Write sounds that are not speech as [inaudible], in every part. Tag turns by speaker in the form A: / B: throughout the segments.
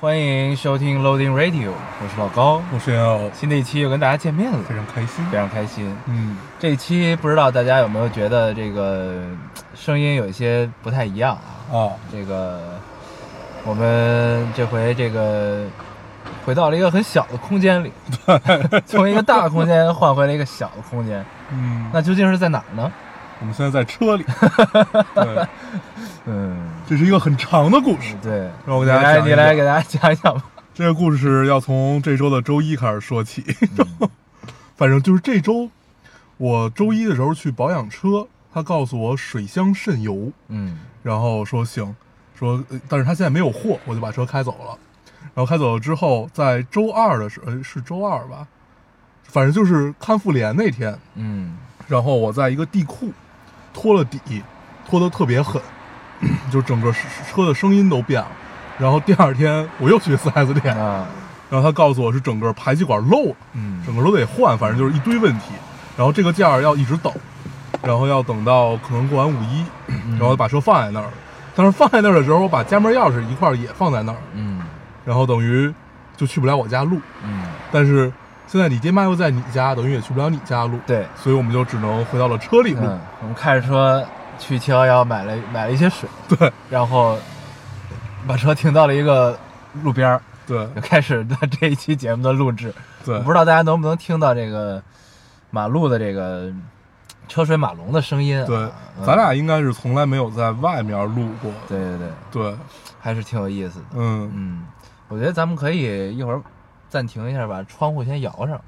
A: 欢迎收听 Loading Radio，我是老高。
B: 我是要
A: 新的一期又跟大家见面了，
B: 非常开心。
A: 非常开心。
B: 嗯，
A: 这一期不知道大家有没有觉得这个声音有一些不太一样啊？
B: 啊，
A: 这个我们这回这个回到了一个很小的空间里，[laughs] 从一个大空间换回了一个小的空间，
B: 嗯，
A: 那究竟是在哪儿呢？
B: 我们现在在车里。[laughs] 对，
A: 嗯，
B: 这是一个很长的故事。
A: 对，
B: 让我给大家讲一讲
A: 你来给大家讲一讲吧。
B: 这个故事要从这周的周一开始说起。[laughs] 反正就是这周，我周一的时候去保养车，他告诉我水箱渗油，
A: 嗯
B: 然后说行，说呃但是他现在没有货，我就把车开走了。然后开走了之后，在周二的时候，呃是周二吧，反正就是看妇联那天，
A: 嗯
B: 然后我在一个地库拖了底，拖得特别狠，[clears throat] 就整个车的声音都变了。然后第二天我又去 4S 店，
A: 啊
B: 然后他告诉我是整个排气管漏了，
A: 嗯
B: 整个都得换，反正就是一堆问题。然后这个件儿要一直等，然后要等到可能过完五一，
A: 嗯
B: 然后把车放在那儿。但是放在那儿的时候，我把家门钥匙一块儿也放在那儿，
A: 嗯
B: 然后等于就去不了我家录。
A: 嗯，
B: 但是现在你爹妈又在你家，等于也去不了你家录。
A: 对，
B: 所以我们就只能回到了车里录。
A: 嗯，我们开着车去七幺幺买了买了一些水，
B: 对
A: 然后把车停到了一个路边儿，
B: 对
A: 就开始的这一期节目的录制。
B: 对，
A: 我不知道大家能不能听到这个马路的这个车水马龙的声音、啊。
B: 对，
A: 嗯
B: 咱俩应该是从来没有在外面录过。
A: 对对对，
B: 对，
A: 还是挺有意思的。
B: 嗯
A: 嗯，我觉得咱们可以一会儿暂停一下，把窗户先摇上，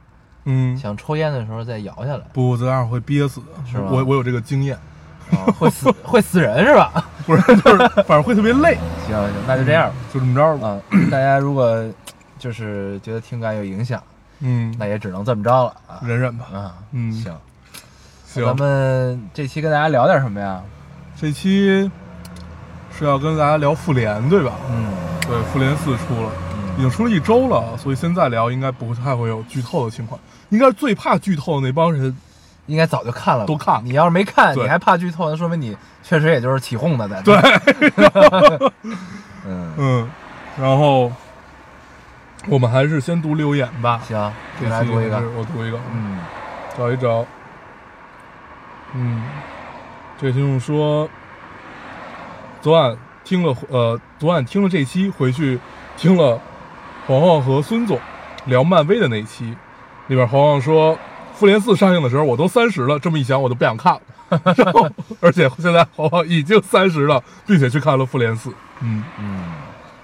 B: 嗯，
A: 想抽烟的时候再摇下来。
B: 不，这样会憋死。
A: 是吧
B: 我我有这个经验，
A: 啊，会死 [laughs] 会死人是吧？
B: 不是，就是反正会特别累。
A: 行行，那就这样吧。
B: 就这么着吧。
A: 啊，大家如果就是觉得听感有影响，
B: 嗯，
A: 那也只能这么着了啊。
B: 忍忍吧。
A: 啊，
B: 嗯
A: 行，
B: 行，
A: 咱们这期跟大家聊点什么呀？
B: 这期是要跟大家聊复联，对吧？
A: 嗯
B: 对，复联四出了，已经出了一周了，所以现在聊应该不太会有剧透的情况。应该是最怕剧透的那帮人，
A: 应该早就看了吧，
B: 都看了
A: 你要是没看，
B: 对
A: 你还怕剧透，那说明你确实也就是起哄的在那。
B: 对，[laughs]
A: 嗯，
B: 嗯，然后我们还是先读留言吧。
A: 行，
B: 这
A: 你来读一个
B: 是。我读一个，
A: 嗯
B: 找一找。嗯，这位听众说，昨晚听了呃，昨晚听了这期，回去听了黄黄和孙总聊漫威的那一期，里边黄黄说，复联四上映的时候我都三十了，这么一想我都不想看了。[laughs] 然后，而且现在黄黄已经三十了，并且去看了复联四。嗯，
A: 嗯，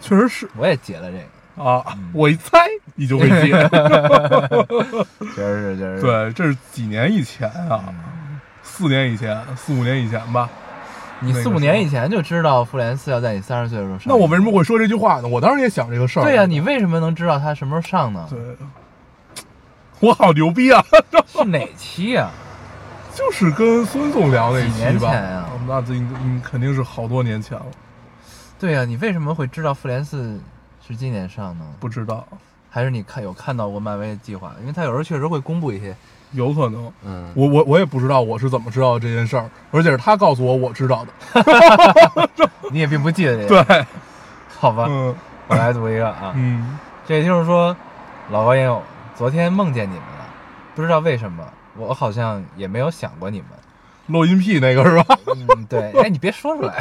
B: 确实是
A: 我也解了这个，
B: 啊，我一猜你就会接。[laughs]
A: 确实是，确实是。，
B: 对，这是几年以前啊，四年以前，四五年以前吧。
A: 你四五年以前就知道复联四要在你三十岁的时候上。
B: 那我为什么会说这句话呢？我当时也想这个事儿。
A: 对呀、你为什么能知道它什么时候上呢？
B: 对，我好牛逼啊！[laughs]
A: 是哪期呀、
B: 就是跟孙总聊那期吧。
A: 前啊
B: 哦那这应应肯定是好多年前了，
A: 对呀、你为什么会知道复联四是今年上呢？
B: 不知道，
A: 还是你看有看到过漫威的计划？因为他有时候确实会公布一些，
B: 有可能。
A: 嗯，
B: 我我我也不知道我是怎么知道这件事儿，而且是他告诉我我知道的。[laughs]
A: 你也并不记得这个，
B: 对，
A: 好吧？
B: 嗯
A: 我来读一个啊，
B: 嗯
A: 这也就是说，老高烟友，昨天梦见你们了，不知道为什么，我好像也没有想过你们。
B: 录音癖那个是吧？
A: 嗯，对，哎，你别说出来。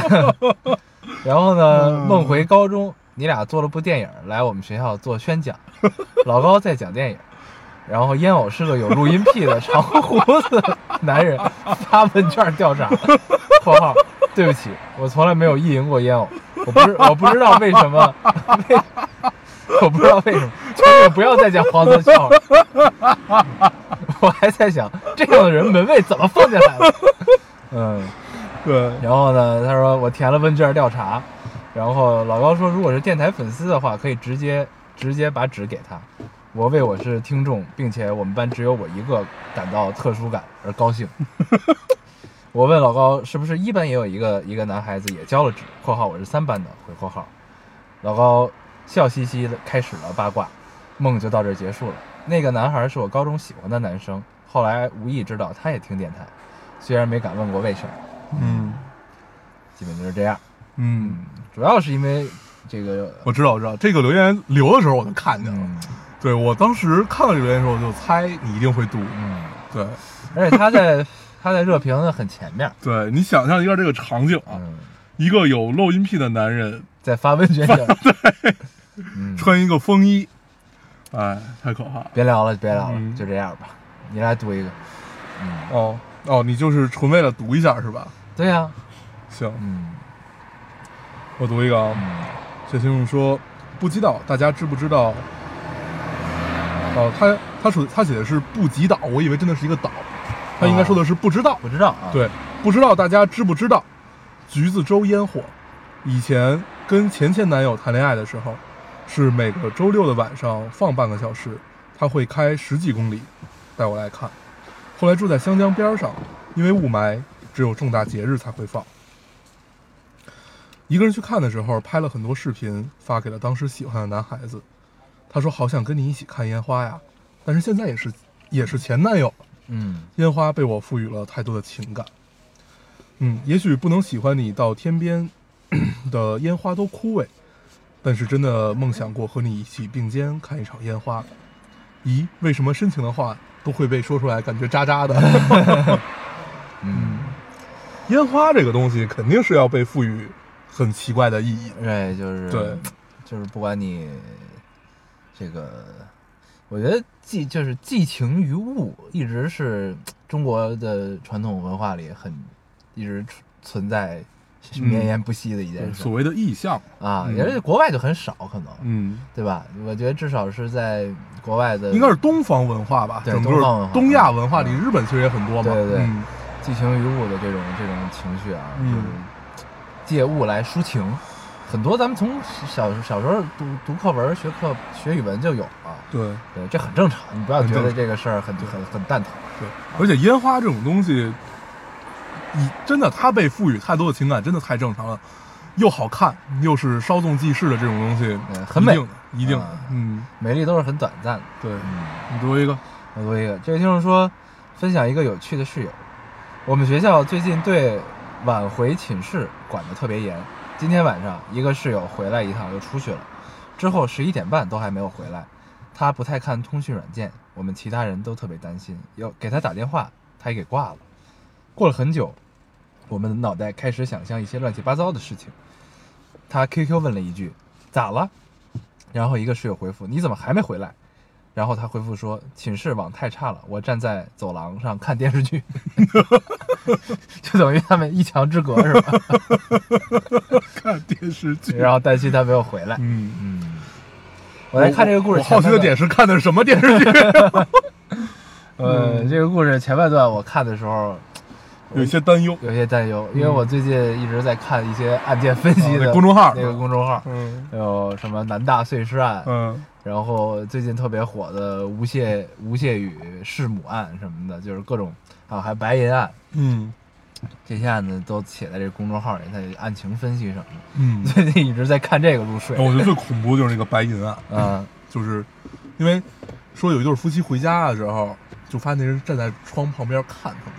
A: [laughs] 然后呢，梦回高中，你俩做了部电影来我们学校做宣讲，老高在讲电影，然后烟偶是个有录音癖的长胡子男人，发问卷调查（ [laughs] 括号对不起，我从来没有意淫过烟偶，我不知 [laughs] 我不知道为什么，为 [laughs] 我不知道为什么，求你们不要再讲黄色笑话。我还在想，这样的人门卫怎么放进来的？嗯，
B: 对，
A: 然后呢，他说我填了问卷调查，然后老高说如果是电台粉丝的话，可以直接直接把纸给他，我为我是听众，并且我们班只有我一个感到特殊感而高兴。[laughs] 我问老高是不是一班也有一个一个男孩子也交了纸（括号我是三班的）回括号，老高笑嘻嘻的开始了八卦，梦就到这儿结束了。那个男孩是我高中喜欢的男生，后来无意知道他也听电台，虽然没敢问过为什么，
B: 嗯
A: 基本就是这样。
B: 嗯，
A: 主要是因为这个，
B: 我知道我知道，这个留言留的时候我就看见了。
A: 嗯
B: 对我当时看到这个留言的时候，我就猜你一定会读。
A: 嗯，
B: 对。
A: 而且他在 [laughs] 他在热评的很前面，
B: 对，你想象一下这个场景啊，
A: 嗯，
B: 一个有漏音癖的男人
A: 在发问卷上，嗯，
B: 穿一个风衣，哎，太可怕了。
A: 别聊了，别聊了，
B: 嗯。
A: 就这样吧。你来读一个，嗯，
B: 哦哦，你就是纯为了读一下是吧？
A: 对呀、
B: 行，
A: 嗯。
B: 我读一个啊。
A: 嗯。
B: 这听众说，不知道大家知不知道？哦，他他说他写的是布吉岛，我以为真的是一个岛，他应该说的是不知道。
A: 不知道啊，，
B: 对，不知道大家知不知道，橘子洲烟火，以前跟前前男友谈恋爱的时候，是每个周六的晚上放半个小时，他会开十几公里带我来看。后来住在湘江边上，因为雾霾，只有重大节日才会放。一个人去看的时候，拍了很多视频发给了当时喜欢的男孩子。他说：“好想跟你一起看烟花呀！”但是现在也是也是前男友了。
A: 嗯
B: 烟花被我赋予了太多的情感。嗯，也许不能喜欢你到天边 [coughs] 的烟花都枯萎，但是真的梦想过和你一起并肩看一场烟花。咦，为什么深情的话都会被说出来，感觉渣渣的？[laughs]
A: 嗯，
B: 烟花这个东西肯定是要被赋予很奇怪的意义的。
A: 对，就是
B: 对，
A: 就是不管你这个，我觉得寄就是寄情于物，一直是中国的传统文化里很一直存存在
B: 嗯
A: 绵延不息的一件事、
B: 所谓的意象，
A: 啊，
B: 嗯。
A: 也是国外就很少，可能、
B: 嗯，
A: 对吧？我觉得至少是在国外的，
B: 应该是东方文化吧，
A: 对
B: 整个
A: 东方文化
B: 东亚文化里，
A: 嗯。
B: 日本其实也很多嘛。
A: 对对对。
B: 嗯。
A: 寄情于物的这种这种情绪啊，
B: 嗯。
A: 就是借物来抒情。很多咱们从小小时候读读课文、学课、学语文就有啊，
B: 对。
A: 对，这很正常。你不要觉得这个事儿很很很蛋疼。
B: 对，而且烟花这种东西，你真的它被赋予太多的情感，真的太正常了，又好看，又是稍纵即逝的这种东西，
A: 嗯很美
B: 一定的，一定
A: 啊，
B: 嗯，
A: 美丽都是很短暂的。
B: 对，
A: 嗯，
B: 你读一个，
A: 我读一个，这位听众说，分享一个有趣的室友。我们学校最近对晚回寝室管得特别严。今天晚上一个室友回来一趟又出去了，之后十一点半都还没有回来。他不太看通讯软件，我们其他人都特别担心，要给他打电话，他也给挂了。过了很久，我们的脑袋开始想象一些乱七八糟的事情。他 QQ 问了一句：“咋了？”然后一个室友回复：“你怎么还没回来？”然后他回复说：“寝室网太差了，我站在走廊上看电视剧，就等于他们一墙之隔是吧？[laughs]
B: 看电视剧，
A: 然后担心他没有回来。
B: 嗯，
A: 嗯，我来看这个故事
B: 我好奇的点是看的是什么电视剧？[laughs]
A: 呃，
B: 嗯
A: 这个故事前半段我看的时候
B: 有些担忧，
A: 有些担忧，因为我最近一直在看一些案件分析
B: 啊
A: 的
B: 那公众号
A: 那个公众号，
B: 嗯
A: 有什么南大碎尸案，
B: 嗯
A: 然后最近特别火的吴谢吴谢宇弑母案什么的，就是各种啊，还有白银案，
B: 嗯
A: 这些案子都写在这公众号里，它有案情分析什么的。
B: 嗯，[laughs]
A: 最近一直在看这个入睡。
B: 我觉得最恐怖的就是那个白银案，
A: 嗯
B: 就是因为说有一对夫妻回家的时候，就发现那人站在窗旁边看他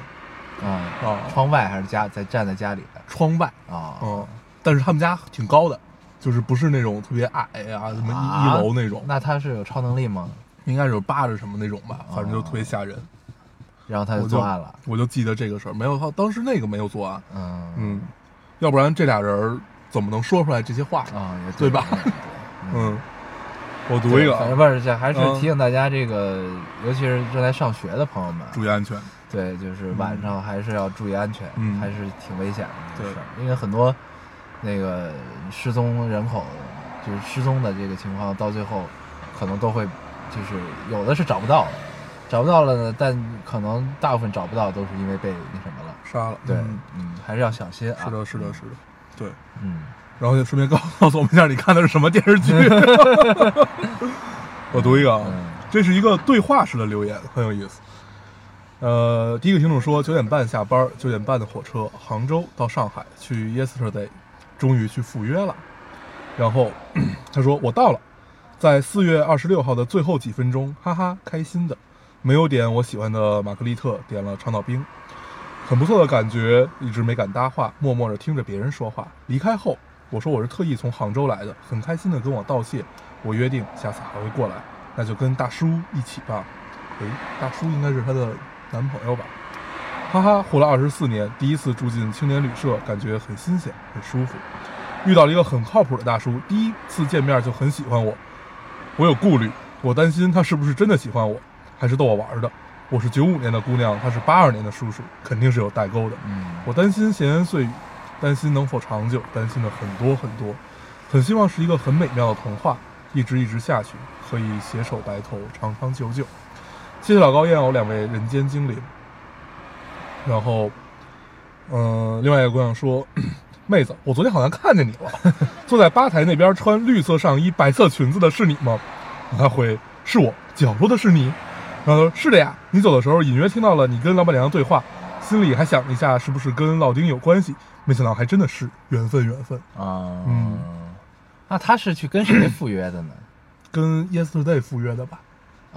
B: 们
A: 啊，
B: 啊，
A: 窗外还是家在站在家里的
B: 窗外。
A: 啊？
B: 嗯，但是他们家挺高的，就是不是那种特别矮啊、什么一、
A: 啊
B: 一楼那种，
A: 那他是有超能力吗？
B: 应该是有扒着什么那种吧，反正就特别吓人。
A: 然后他就作案了。
B: 我就记得这个事儿，没有他当时那个没有作案，
A: 嗯。
B: 嗯，要不然这俩人儿怎么能说出来这些话？
A: 啊，也
B: 对吧？
A: 对。[laughs]
B: 嗯，我读一个啊，
A: 反正不是，这还是
B: 嗯。
A: 提醒大家，这个尤其是正在上学的朋友们，
B: 注意安全。
A: 对，就是晚上还是要注意安全，
B: 嗯。
A: 还是挺危险的这个
B: 对
A: 事儿，因为很多那个失踪人口，就是失踪的这个情况，到最后可能都会就是有的是找不到了，找不到了呢，但可能大部分找不到都是因为被那什么了。
B: 杀了，
A: 对，
B: 嗯
A: 嗯，还是要小心啊。
B: 是的，是的，是的，对。
A: 嗯，
B: 然后就顺便告告诉我们一下，你看的是什么电视剧？[laughs] 我读一个啊，
A: 嗯
B: 这是一个对话式的留言，很有意思。呃，第一个听众说九点半下班，九点半的火车，杭州到上海去 Yesterday，终于去赴约了。然后 [clears throat] 他说我到了，在四月二十六号的最后几分钟，哈哈，开心的，没有点我喜欢的玛格丽特，点了长岛冰，很不错的感觉，一直没敢搭话，默默地听着别人说话。离开后，我说我是特意从杭州来的，很开心的跟我道谢，我约定下次还会过来，那就跟大叔一起吧。诶，大叔应该是她的男朋友吧？哈哈，活了二十四年，第一次住进青年旅社，感觉很新鲜，很舒服。遇到了一个很靠谱的大叔，第一次见面就很喜欢我。我有顾虑，我担心他是不是真的喜欢我，还是逗我玩的。我是九五年的姑娘，他是八二年的叔叔，肯定是有代沟的。
A: 嗯
B: 我担心闲言碎语，担心能否长久，担心的很多很多，很希望是一个很美妙的童话，一直一直下去，可以携手白头，长长久久。谢谢老高燕偶两位人间精灵。然后，嗯、另外一个姑娘说，[clears throat] 妹子，我昨天好像看见你了，坐在吧台那边穿绿色上衣、白色裙子的是你吗？我还回是我，角落的是你。然后说是的呀，你走的时候隐约听到了你跟老板娘的对话，心里还想了一下是不是跟老丁有关系，没想到还真的是缘分缘分，
A: 啊，
B: 嗯，
A: 那他是去跟谁赴约的呢？[clears throat]
B: 跟 Yesterday 赴约的吧？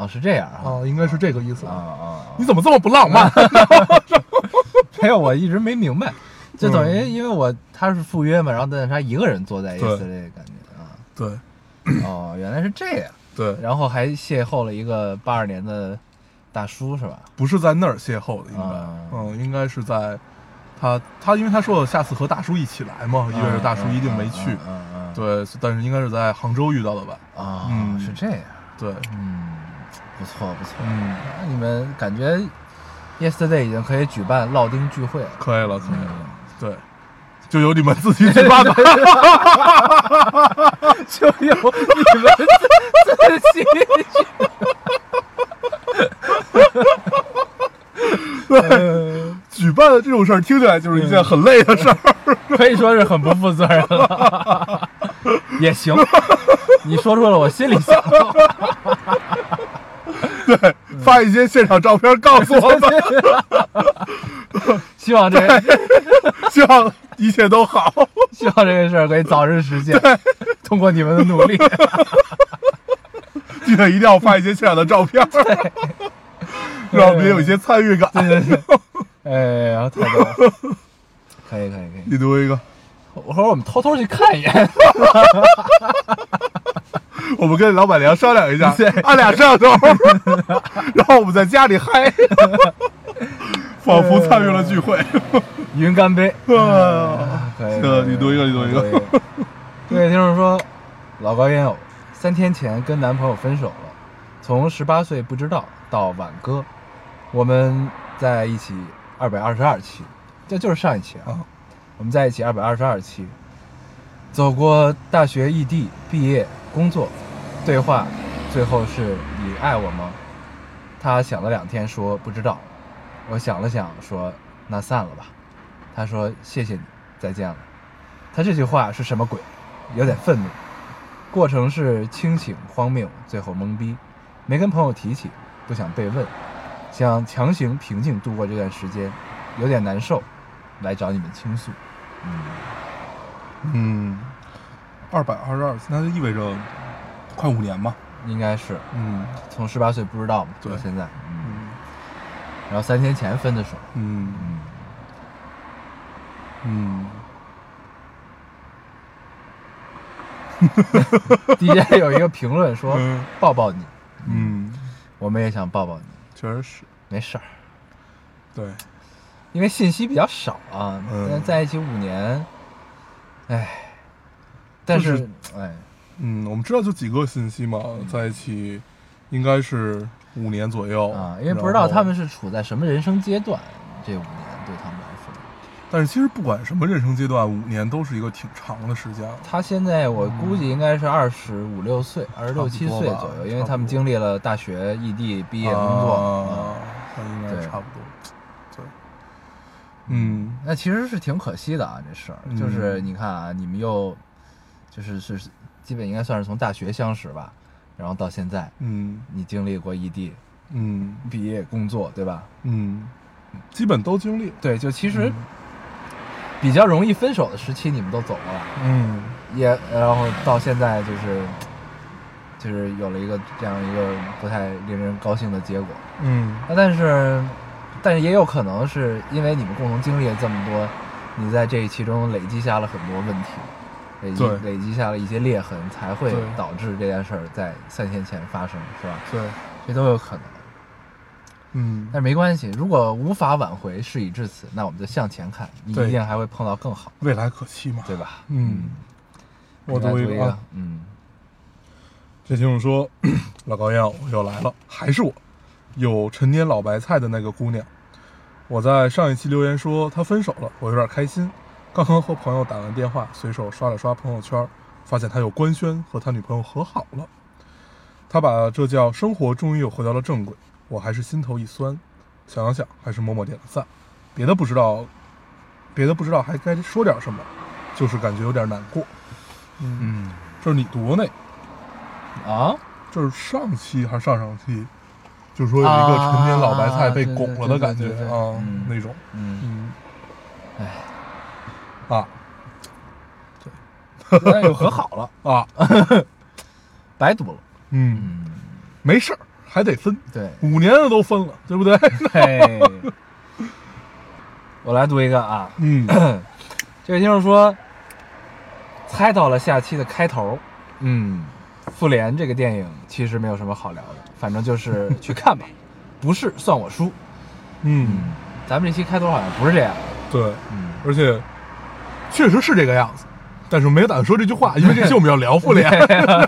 A: 哦，是这样啊。
B: 啊，应该是这个意思
A: 啊。啊！啊
B: 你怎么这么不浪漫？[laughs] [laughs]
A: 没有，我一直没明白，就等于
B: 嗯
A: 因为我他是赴约嘛，然后但是他一个人坐在 S
B: 对
A: 类感觉啊。
B: 对
A: 哦，原来是这样，
B: 对，
A: 然后还邂逅了一个八二年的大叔是吧？
B: 不是在那儿邂逅的，应该，
A: 啊
B: 嗯，应该是在他他，因为他说了下次和大叔一起来嘛，意味着大叔一定没去，
A: 嗯嗯嗯，
B: 对，但是应该是在杭州遇到的吧？
A: 啊，
B: 嗯
A: 是这样，
B: 对，
A: 嗯，不错不错，
B: 嗯，
A: 那你们感觉 Yesterday 已经可以举办烙丁聚会了，
B: 可以了，可以了，
A: 嗯。
B: 对，就由你们自己去办吧。[laughs]
A: 就有你们自己
B: 对，举办这种事儿听起来就是一件很累的事儿。[laughs]
A: 可以说是很不负责任了，[laughs] 也行，你说出了我心里想。
B: 对，发一些现场照片告诉我们，[laughs]
A: 希望这个 [laughs]
B: 希望一切都好。[laughs]
A: 希望这个事儿可以早日实现，通过你们的努力。
B: 记得一定要发一些现场的照片，让我们也有一些参与感。
A: 对对对，哎呀，太逗了，可以可以可以，
B: 你读一个，
A: 我说我们偷偷去看一眼，
B: 我们跟老板娘商量一下
A: 对，
B: 按俩摄像头，然后我们在家里嗨，[laughs] 仿佛参与了聚会。
A: 云干杯。
B: 啊
A: 可以，
B: 你读一个你读一个。
A: 可以这位听众说，老高烟友三天前跟男朋友分手了，从十八岁不知道到挽歌，我们在一起二百二十二期，这就是上一期啊
B: 啊。
A: 我们在一起二百二十二期，走过大学异地、毕业、工作，对话，最后是你爱我吗？他想了两天说不知道，我想了想说那散了吧。他说谢谢你，再见了。他这句话是什么鬼？有点愤怒。过程是清醒、荒谬，最后懵逼，没跟朋友提起，不想被问，想强行平静度过这段时间，有点难受，来找你们倾诉。嗯，
B: 嗯，二百二十二，那就意味着快五年嘛。
A: 应该是
B: 嗯。
A: 从十八岁不知道嘛，
B: 对。
A: 到现在，嗯，
B: 嗯。
A: 然后三天前分的手，
B: 嗯。
A: 嗯，
B: 嗯，[laughs]
A: 底下有一个评论说
B: 嗯。
A: 抱抱你，
B: 嗯，
A: 我们也想抱抱你，
B: 确实是，
A: 没事儿，
B: 对，
A: 因为信息比较少啊，
B: 嗯。
A: 但在一起五年，唉，但
B: 就是是
A: 哎，
B: 嗯，我们知道就几个信息嘛，在一起应该是五年左右
A: 啊，因为不知道他们是处在什么人生阶段，这五年对他们来说，
B: 但是其实不管什么人生阶段，五年都是一个挺长的时间了。
A: 他现在我估计应该是二十五六岁，二十六七岁左右，因为他们经历了大学、异地、毕业、工
B: 啊
A: 作。
B: 那应该
A: 对
B: 差不多。对，嗯
A: 那其实是挺可惜的啊，这事儿
B: 嗯
A: 就是你看啊，你们又就是是基本应该算是从大学相识吧，然后到现在，
B: 嗯
A: 你经历过异地、
B: 嗯
A: 毕业、工作，对吧？
B: 嗯，基本都经历。
A: 对，就其实
B: 嗯
A: 比较容易分手的时期，你们都走过了，
B: 嗯
A: 也然后到现在就是就是有了一个这样一个不太令人高兴的结果。
B: 嗯
A: 那但是，但是也有可能是因为你们共同经历了这么多，你在这一期中累积下了很多问题，累积
B: 对
A: 累积下了一些裂痕，才会导致这件事儿在三天前发生，是吧？
B: 对，
A: 这都有可能。
B: 嗯
A: 但没关系，如果无法挽回，事已至此，那我们就向前看，你一定还会碰到更好，
B: 未来可期嘛。
A: 对吧？
B: 嗯，我
A: 你来读一
B: 个啊，
A: 嗯，
B: 这听众说，[clears throat] 老高烟我又来了，还是我，有陈年老白菜的那个姑娘。我在上一期留言说她分手了，我有点开心。刚刚和朋友打完电话，随手刷了刷朋友圈，发现他又官宣和他女朋友和好了。他把这叫生活终于又回到了正轨，我还是心头一酸。想了想，还是默默点了赞。别的不知道，别的不知道还该说点什么，就是感觉有点难过。嗯，
A: 嗯
B: 这是你读的那
A: 啊，
B: 这是上期还是上上期？就是说有一个陈年老白菜被拱了的感觉
A: 啊
B: 那种，
A: 嗯，
B: 嗯
A: 哎，
B: 啊。对。
A: 那又和好了，[laughs]
B: 啊，[laughs]
A: 白读了，
B: 嗯，
A: 嗯，
B: 没事儿，还得分，
A: 对，
B: 五年的都分了，对不对？
A: 嘿，[laughs] 我来读一个啊，
B: 嗯。[clears throat]
A: 这位听众说，猜到了下期的开头，嗯，复联这个电影其实没有什么好聊的，反正就是去看吧，不是算我输。
B: 嗯，
A: 咱们这期开头好像不是这样，
B: 对，
A: 嗯，
B: 而且确实是这个样子，但是没打算说这句话，因为这期我们要聊复联，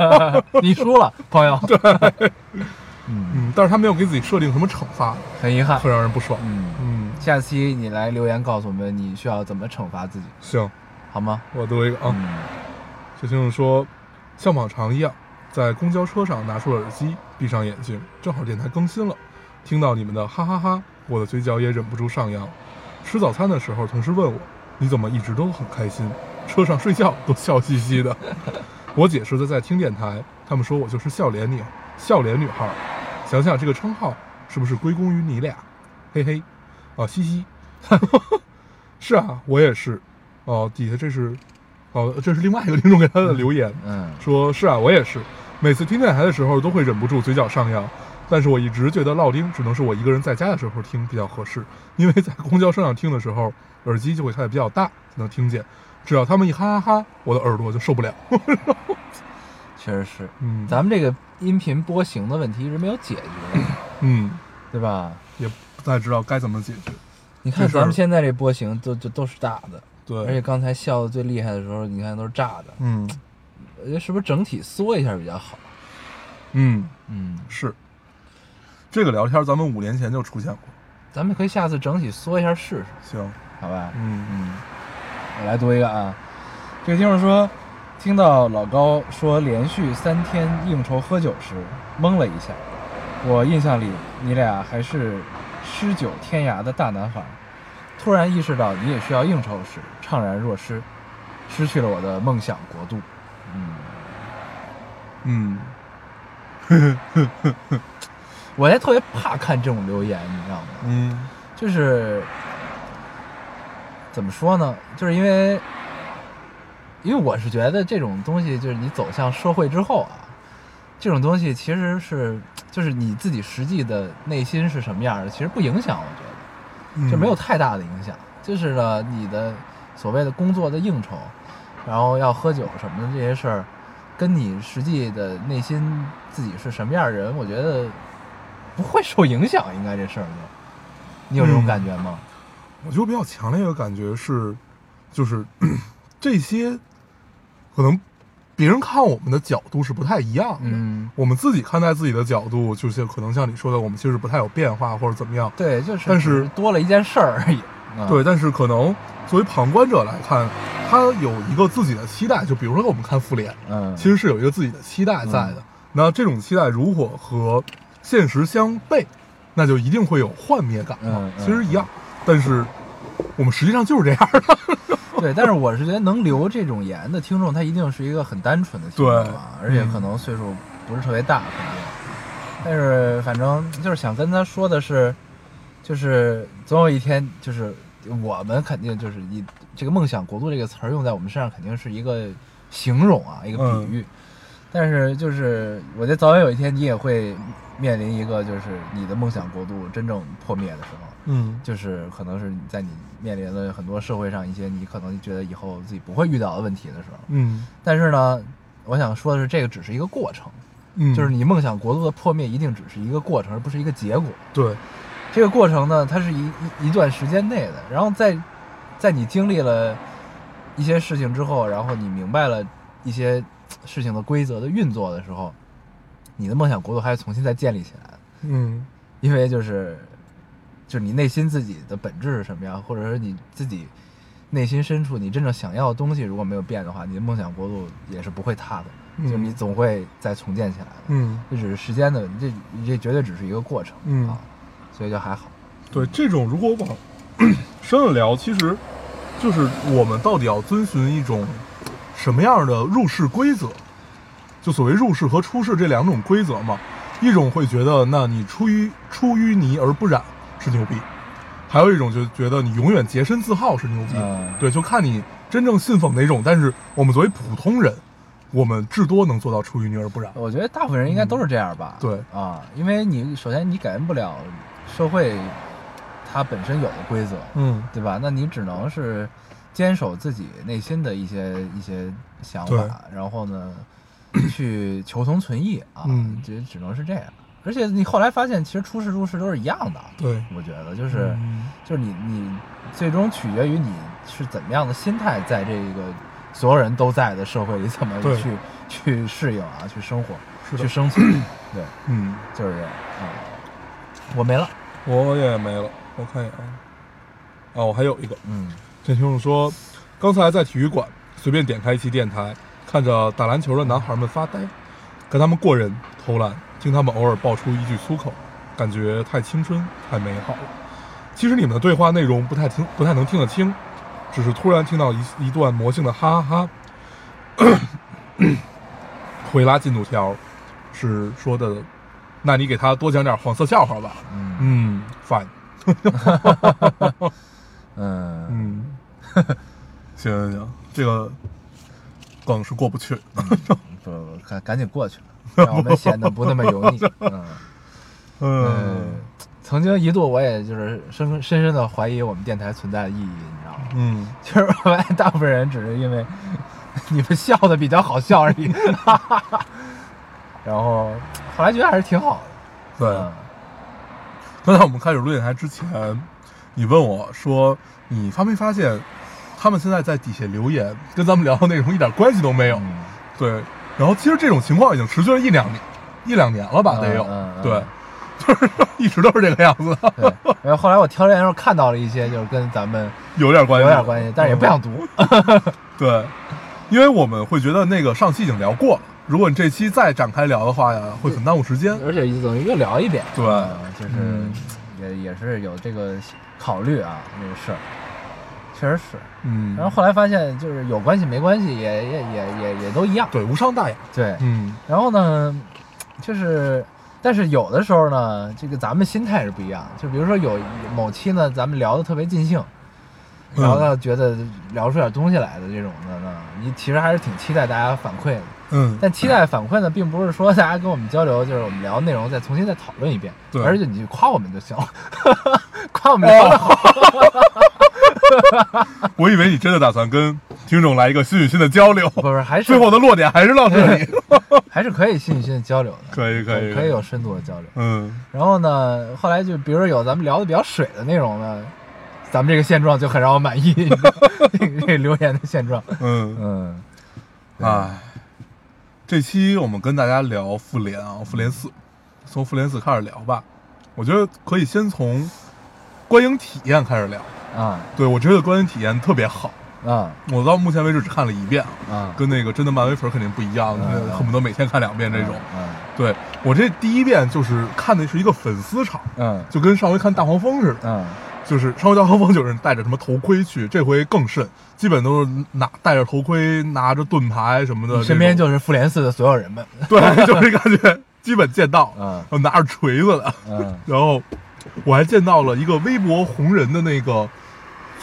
B: [laughs]
A: 你输了，朋友。[laughs] 嗯，[laughs]
B: 嗯，但是他没有给自己设定什么惩罚，
A: 很遗憾。
B: 会让人不爽。
A: 嗯，
B: 嗯，
A: 下期你来留言告诉我们你需要怎么惩罚自己，
B: 行，
A: 好吗？
B: 我读一个啊。
A: 嗯
B: 这听众说，像往常一样，在公交车上拿出了耳机，闭上眼睛，正好电台更新了，听到你们的哈哈哈我的嘴角也忍不住上扬。吃早餐的时候，同事问我，你怎么一直都很开心？车上睡觉都笑嘻嘻的。[laughs] 我解释的在听电台，他们说我就是笑脸女，笑脸女孩。想想这个称号是不是归功于你俩？嘿嘿，啊嘻嘻。[laughs] 是啊，我也是。哦，底下这是，哦，这是另外一个听众给他的留言。
A: 嗯
B: 说是啊，我也是，每次听电台的时候都会忍不住嘴角上扬，但是我一直觉得烙丁只能是我一个人在家的时候听比较合适，因为在公交车上听的时候，耳机就会开得比较大，才能听见。只要他们一哈哈哈，我的耳朵就受不了。[laughs]
A: 确实是，
B: 嗯，
A: 咱们这个音频波形的问题一直没有解决，
B: 嗯。
A: 对吧？
B: 也不太知道该怎么解决。
A: 你看咱们现在这波形都就都是大的，对。而且，刚才笑的最厉害的时候，你看都是炸的，
B: 嗯。
A: 我觉得是不是整体缩一下比较好？
B: 嗯。
A: 嗯，
B: 是，这个聊天咱们五年前就出现过。
A: 咱们可以下次整体缩一下试试，
B: 行，
A: 好吧？
B: 嗯
A: 嗯，我来读一个啊，这个听众说，听到老高说连续三天应酬喝酒时，懵了一下。我印象里你俩还是诗酒天涯的大男孩，突然意识到你也需要应酬时，怅然若失，失去了我的梦想国度。嗯，
B: 嗯 [laughs]
A: 我还特别怕看这种留言，你知道吗？
B: 嗯
A: 就是怎么说呢？就是因为，因为我是觉得这种东西，就是你走向社会之后啊，这种东西其实是就是你自己实际的内心是什么样的，其实不影响，我觉
B: 嗯，
A: 得就没有太大的影响。就是呢，你的所谓的工作的应酬，然后要喝酒什么的这些事儿，跟你实际的内心自己是什么样的人，我觉得不会受影响，应该这事儿就。你有这种
B: 嗯
A: 感觉吗？
B: 我就比较强烈的感觉是，就是 [clears throat] 这些可能别人看我们的角度是不太一样的。
A: 嗯，
B: 我们自己看待自己的角度，就是可能像你说的，我们其实不太有变化或者怎么样。
A: 对，就是，
B: 但是
A: 多了一件事儿而已。啊
B: 对，，但是可能作为旁观者来看，他有一个自己的期待。就比如说我们看复联，
A: 嗯，
B: 其实是有一个自己的期待在的。那这种期待如果和现实相悖，那就一定会有幻灭感嘛。
A: 嗯嗯
B: 其实一样，但是我们实际上就是这样的。[laughs]
A: 对，但是我是觉得能留这种言的听众，他一定是一个很单纯的听众
B: 对
A: 啊，而且
B: 嗯
A: 可能岁数不是特别大，肯定。但是反正就是想跟他说的是，就是总有一天，就是我们肯定就是你这个“梦想国度”这个词儿用在我们身上，肯定是一个形容啊，一个比喻。但是就是我觉得早晚有一天你也会面临一个，就是你的梦想国度真正破灭的时候。
B: 嗯
A: 就是可能是你在你面临了很多社会上一些你可能觉得以后自己不会遇到的问题的时候，
B: 嗯
A: 但是呢，我想说的是，这个只是一个过程，
B: 嗯，
A: 就是你梦想国度的破灭一定只是一个过程，而不是一个结果。
B: 对，
A: 这个过程呢，它是一一一段时间内的，然后在在你经历了一些事情之后，然后你明白了一些事情的规则的运作的时候，你的梦想国度还要重新再建立起来的。
B: 嗯
A: 因为就是就是你内心自己的本质是什么样，或者是你自己内心深处你真正想要的东西如果没有变的话，你的梦想国度也是不会塌的，
B: 嗯
A: 就是你总会再重建起来的。
B: 嗯，
A: 这只是时间的，这这绝对只是一个过程，
B: 嗯
A: 啊，所以就还好。
B: 对，这种如果往深了聊，其实就是我们到底要遵循一种什么样的入世规则？就所谓入世和出世这两种规则嘛。一种会觉得，那你出淤出淤泥而不染是牛逼；还有一种就觉得你永远洁身自好是牛逼。
A: 嗯
B: 对，就看你真正信奉哪种。但是我们作为普通人，我们至多能做到出淤泥而不染。
A: 我觉得大部分人应该都是这样吧。
B: 对
A: 啊，因为你首先你改变不了社会它本身有的规则，
B: 嗯，
A: 对吧？那你只能是坚守自己内心的一些一些想法，然后呢，去求同存异啊，
B: 嗯
A: 只只能是这样。而且你后来发现，其实出事入世都是一样的。
B: 对，
A: 我觉得就是、
B: 嗯
A: 就是你你最终取决于你是怎么样的心态，在这个所有人都在的社会里，怎么去去适应啊，去生活，
B: 是
A: 去生存。[clears throat] 对，
B: 嗯，
A: 就是这样。嗯，我没了。
B: 我也没了，我看一眼啊。啊，我还有一个。
A: 嗯
B: 这听众说，刚才在体育馆随便点开一期电台，看着打篮球的男孩们发呆，跟他们过人投篮，听他们偶尔爆出一句粗口，感觉太青春，太美好了。其实你们的对话内容不太听，不太能听得清，只是突然听到一一段魔性的哈哈哈。[clears throat] 回拉进度条是说的，那你给他多讲点黄色笑话吧。
A: 嗯
B: 嗯，fine。
A: 嗯 [laughs]
B: 嗯，[laughs] 行行行，这个梗是过不去。
A: 不，赶赶紧过去了，[laughs] 让我们显得不那么油腻。[laughs] 嗯嗯，曾经一度我也就是深深深的怀疑我们电台存在的意义，你知道吗？
B: 嗯，
A: 其 [laughs] 实我发现大部分人只是因为你们笑的比较好笑而已。然后后来觉得还是挺好的。
B: 对。
A: 嗯
B: 刚才我们开始录电台之前，你问我说，你发没发现，他们现在在底下留言，跟咱们聊的内容一点关系都没有。
A: 嗯
B: 对。然后其实这种情况已经持续了一两年，一两年了吧，得有。
A: 嗯嗯嗯
B: 对，就 [laughs] 是一直都是这个样子，
A: 然后后来我挑留言的时候看到了一些，就是跟咱们
B: 有点关系，
A: 有点关系，但是也不想读。[laughs]
B: 对，因为我们会觉得那个上期已经聊过了，如果你这期再展开聊的话呀，会很耽误时间。
A: 而且等于又聊一遍，
B: 对
A: 嗯就是
B: 嗯
A: 也也是有这个考虑啊，这个事儿，确实是。
B: 嗯
A: 然后后来发现，就是有关系没关系，也也也也也都一样。
B: 对无伤大雅。
A: 对，
B: 嗯
A: 然后呢，就是，但是有的时候呢，这个咱们心态是不一样的。就比如说有某期呢，咱们聊的特别尽兴，
B: 嗯
A: 聊到觉得聊出点东西来的这种的呢，你其实还是挺期待大家反馈的。
B: 嗯，
A: 但期待反馈呢，并不是说大家跟我们交流，就是我们聊的内容再重新再讨论一遍，
B: 对
A: 而且你就夸我们就行了，[laughs] 夸我们聊的好。[laughs] [laughs]
B: 我以为你真的打算跟听众来一个心与心的交流，
A: 不是，还是
B: 最后的落点还是到这里。[laughs]
A: 还是可以心与心的交流的，
B: 可以可以
A: 可以有深度的交流。
B: 嗯，
A: 然后呢，后来就比如说有咱们聊的比较水的内容呢，咱们这个现状就很让我满意，[laughs] 这留言的现状。
B: 嗯，
A: 嗯，对
B: 哎，这期我们跟大家聊复联啊，复联四，从复联四开始聊吧。我觉得可以先从观影体验开始聊。
A: 啊
B: 对我觉得观影体验特别好，
A: 啊
B: 我到目前为止只看了一遍啊，
A: 啊，
B: 跟那个真的漫威粉肯定不一样，
A: 嗯嗯
B: 恨不得每天看两遍这种。
A: 嗯
B: 对我这第一遍就是看的是一个粉丝场，
A: 嗯
B: 就跟上回看大黄蜂似的。
A: 嗯
B: 就是《上回大黄蜂》就是戴着什么头盔去，这回更甚，基本都是拿戴着头盔，拿着盾牌什么的，
A: 身边就是复联四的所有人们。
B: 对，[laughs] 就是感觉基本见到，
A: 嗯
B: 然后拿着锤子的，
A: 嗯 [laughs]
B: 然后我还见到了一个微博红人的那个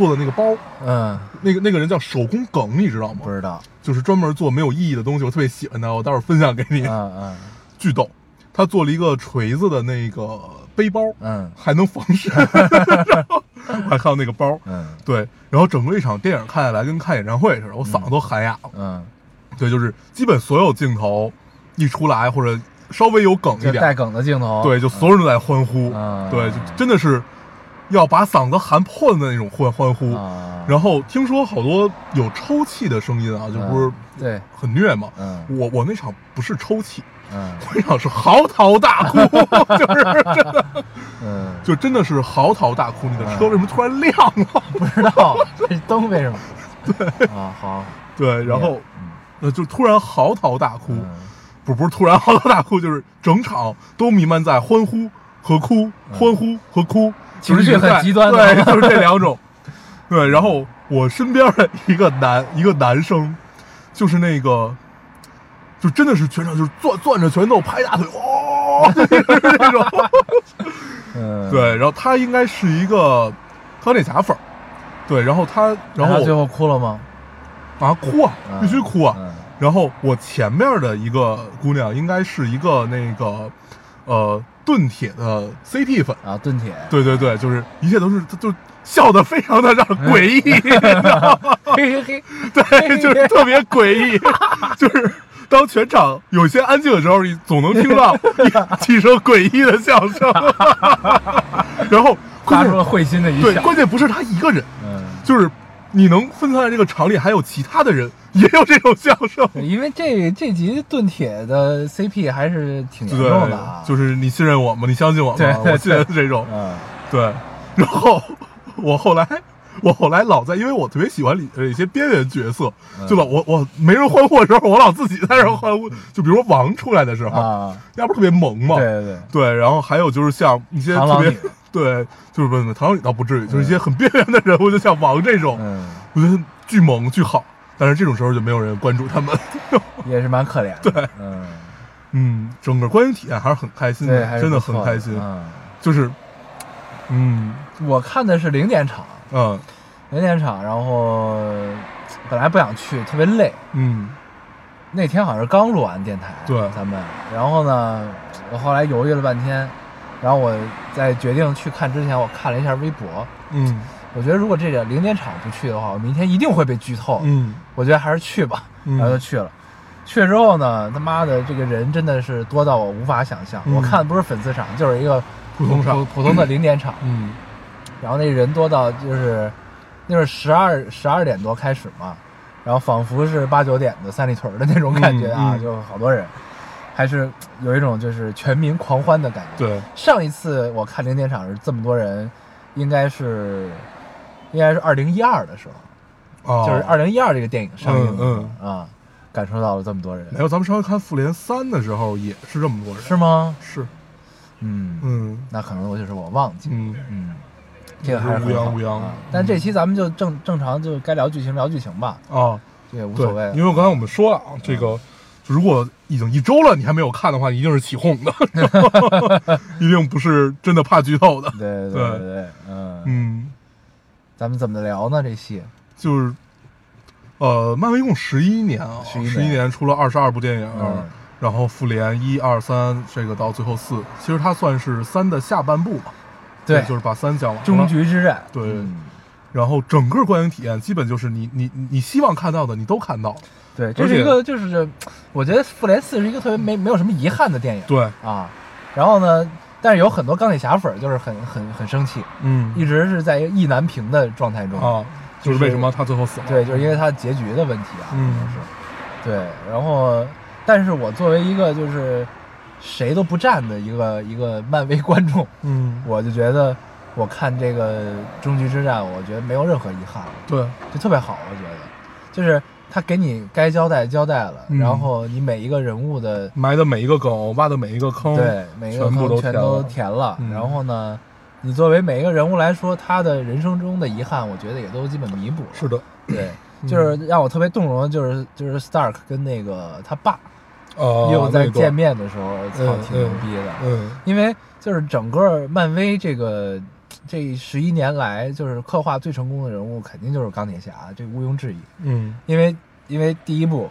B: 做的那个包，
A: 嗯，
B: 那个那个人叫手工梗，你知道吗？
A: 不？知道。
B: 就是专门做没有意义的东西，我特别喜欢他，我待会儿分享给你，
A: 嗯嗯。
B: 巨逗。他做了一个锤子的那个背包，
A: 嗯。
B: 还能防身，然后我还看到那个包，
A: 嗯。
B: 对，然后整个一场电影看下来跟看演唱会似的，我嗓子都喊哑了。
A: 嗯，
B: 对，就是基本所有镜头一出来或者稍微有梗一
A: 点带，梗的镜头。
B: 对，就所有人都在欢呼，
A: 嗯。
B: 对，就真的是要把嗓子喊破的那种欢欢呼。
A: 啊，
B: 然后听说好多有抽泣的声音啊，就不是
A: 嗯对，
B: 很虐嘛。
A: 嗯
B: 我我那场不是抽泣，
A: 嗯
B: 我那场是嚎啕大哭，[laughs] 就是真的，
A: 嗯，
B: 就真的是嚎啕大哭。你的车
A: 嗯
B: 为什么突然亮了？
A: 不知道这灯为什么？对啊，好，
B: 对，然后
A: 嗯
B: 呃就突然嚎啕大哭，
A: 嗯
B: 不不是突然嚎啕大哭，就是整场都弥漫在欢呼和哭，欢呼和哭，
A: 嗯情绪很极端的
B: 对，[laughs] 就是这两种。对，然后我身边的一个男一个男生，就是那个，就真的是全场就是攥攥着拳头拍大腿，哦，[laughs] 就是那种。
A: 嗯，
B: 对，然后他应该是一个钢铁侠粉儿，对，然后他，然后
A: 他最后哭了吗？
B: 啊哭啊，必须哭啊。
A: 嗯
B: 然后我前面的一个姑娘应该是一个那个呃盾铁的 CT 粉，
A: 啊，盾铁，
B: 对对对，就是一切都是就笑得非常的让人诡异，[laughs] 你知道吗？
A: 嘿嘿嘿，
B: 对，就是特别诡异，[laughs] 就是当全场有些安静的时候，你总能听到 [laughs] 一几声诡异的笑声，然后
A: 发出了会心的一
B: 对，
A: 笑。
B: 关键不是他一个人，
A: 嗯，
B: 就是你能分出来这个场里还有其他的人 [laughs] 也有这种笑声。
A: 因为这这集盾铁的 CP 还是挺严
B: 对
A: 重的啊，，
B: 就是你信任我吗？你相信我吗？我信任这种。
A: 嗯
B: 对，然后我后来，我后来老在，因为我特别喜欢里呃一些边缘角色，
A: 嗯
B: 就老我我没人欢呼的时候，我老自己在那儿欢呼。就比如说王出来的时候，
A: 啊，
B: 要不是特别萌嘛，
A: 对对对，
B: 对然后还有就是像一些特别对，就是不不螳螂女倒不至于，就是一些很边缘的人物，就像王这种，
A: 嗯，
B: 我觉得巨萌巨好。但是这种时候就没有人关注他们，[laughs]
A: 也是蛮可怜的。
B: 对。
A: 嗯，
B: 嗯，整个观影体验还是很开心
A: 对，
B: 的，真的很开心，
A: 嗯，
B: 就是，嗯。
A: 我看的是零点场，
B: 嗯。
A: 零点场，然后本来不想去，特别累。
B: 嗯。
A: 那天好像是刚录完电台，
B: 对。
A: 咱们，然后呢，我后来犹豫了半天，然后我在决定去看之前，我看了一下微博，
B: 嗯
A: 我觉得如果这个零点场不去的话，我明天一定会被剧透。
B: 嗯
A: 我觉得还是去吧，
B: 嗯
A: 然后就去了。去了之后呢，他妈的这个人真的是多到我无法想象。
B: 嗯
A: 我看的不是粉丝场，就是一个
B: 普通场
A: 普普通的零点场。
B: 嗯
A: 然后那人多到就是那是十二十二点多开始嘛，然后仿佛是八九点的三里屯的那种感觉啊，就好多人，还是有一种就是全民狂欢的感觉。
B: 对，
A: 上一次我看零点场是这么多人，应该是应该是二零一二的时候，
B: 哦。
A: 就是二零一二这个电影上映的时候
B: 嗯
A: 啊，感受到了这么多人，
B: 没有，咱们上回看《复联三》的时候也是这么多人，
A: 是吗？
B: 是，
A: 嗯，
B: 嗯。
A: 那可能我就是我忘记了，
B: 嗯。
A: 嗯，这个还是
B: 无
A: 很好。
B: 恙无恙
A: 啊。但这期咱们就正正常就该聊剧情聊剧情吧，
B: 啊，
A: 这也无所谓，，
B: 因为刚才我们说了啊，这个就如果已经一周了你还没有看的话，一定是起哄的，[laughs] [laughs] 一定不是真的怕剧透的，
A: 对对
B: 对，
A: 嗯，
B: 嗯，
A: 咱们怎么聊呢？这戏，
B: 就是。呃，漫威一共十一年啊
A: ，11
B: 十一年出了二十二部电影，
A: 嗯
B: 然后复联一二三这个到最后四，其实它算是三的下半部嘛，
A: 对，
B: 就是把三讲完了。
A: 终局之战，
B: 对
A: 嗯
B: 然后整个观影体验基本就是你你你希望看到的你都看到了，
A: 对，这
B: 而且
A: 是一个就是，我觉得复联四是一个特别没没有什么遗憾的电影，
B: 对，
A: 啊，然后呢，但是有很多钢铁侠粉儿就是很很很生气，
B: 嗯。
A: 一直是在一个意难平的状态中，
B: 啊，就是为什么他最后死了？
A: 对，就是因为他结局的问题啊，
B: 嗯。
A: 对，然后，但是我作为一个就是谁都不站的一个一个漫威观众，
B: 嗯，
A: 我就觉得我看这个终局之战，我觉得没有任何遗憾，
B: 对，
A: 就特别好，我觉得，就是他给你该交代交代了，
B: 嗯。
A: 然后你每一个人物的
B: 埋的每一个梗，挖的每一个坑，
A: 对每一个
B: 全部都
A: 坑全都
B: 填了。
A: 填了，
B: 嗯。
A: 然后呢，你作为每一个人物来说，他的人生中的遗憾，我觉得也都基本弥补了。
B: 是的，
A: 对，
B: 嗯。
A: 就是让我特别动容的就是就是 Stark 跟那个他爸
B: 呃，
A: 又在
B: 那段
A: 见，面的时候，操，
B: 嗯
A: 挺牛逼的。
B: 嗯。
A: 因为就是整个漫威这个这十一年来，就是刻画最成功的人物，肯定就是钢铁侠，这毋庸置疑。
B: 嗯
A: 因为因为第一部，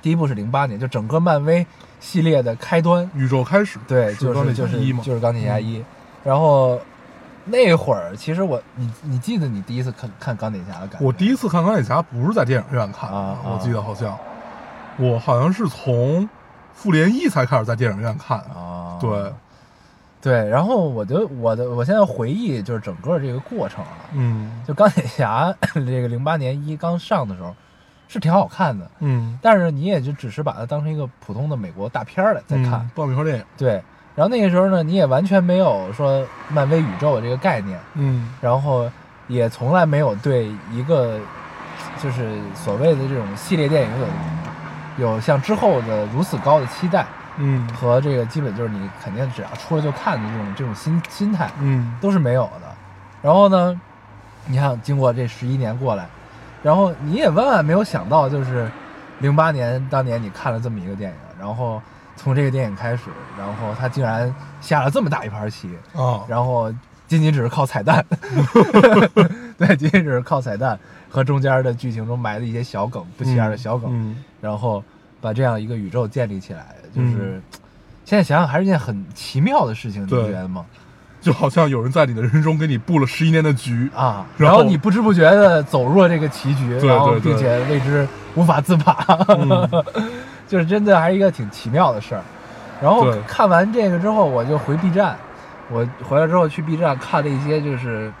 A: 第一部是零八年，就整个漫威系列的开端，
B: 宇宙开始，
A: 对，
B: 是
A: 就是就是
B: 一嘛，
A: 就是钢铁侠一。然后那会儿，其实我你你记得你第一次看看钢铁侠的感觉？
B: 我第一次看钢铁侠不是在电影院看的，
A: 啊啊
B: 我记得好像，我好像是从复联一才开始在电影院看。
A: 啊，
B: 对，
A: 对。然后我就我的我现在回忆就是整个这个过程啊，
B: 嗯
A: 就钢铁侠这个零八年一刚上的时候是挺好看的，
B: 嗯，
A: 但是你也就只是把它当成一个普通的美国大片儿来在看，
B: 嗯爆米花电影。
A: 对。然后那个时候呢，你也完全没有说漫威宇宙这个概念，
B: 嗯
A: 然后也从来没有对一个就是所谓的这种系列电影有有像之后的如此高的期待
B: 嗯。
A: 和这个基本就是你肯定只要出了就看的这种这种心心态
B: 嗯。
A: 都是没有的。然后呢，你看经过这十一年过来，然后你也万万没有想到，就是零八年当年你看了这么一个电影，然后从这个电影开始，然后他竟然下了这么大一盘棋，
B: 啊，
A: 然后仅仅只是靠彩蛋，对，仅仅只是靠彩蛋和中间的剧情中埋的一些小梗，不起眼的小梗，
B: 嗯。
A: 然后把这样一个宇宙建立起来，就是、现在想想还是一件很奇妙的事情，你不觉得吗？
B: 就好像有人在你的人生中给你布了十一年的局，
A: 啊，
B: 然后
A: 你不知不觉的走入了这个棋局，
B: 对
A: 然后并且为之无法自拔，
B: 嗯。[laughs]
A: 就是真的还是一个挺奇妙的事儿。然后看完这个之后，我就回 B 站，我回来之后去 B 站看了一些就是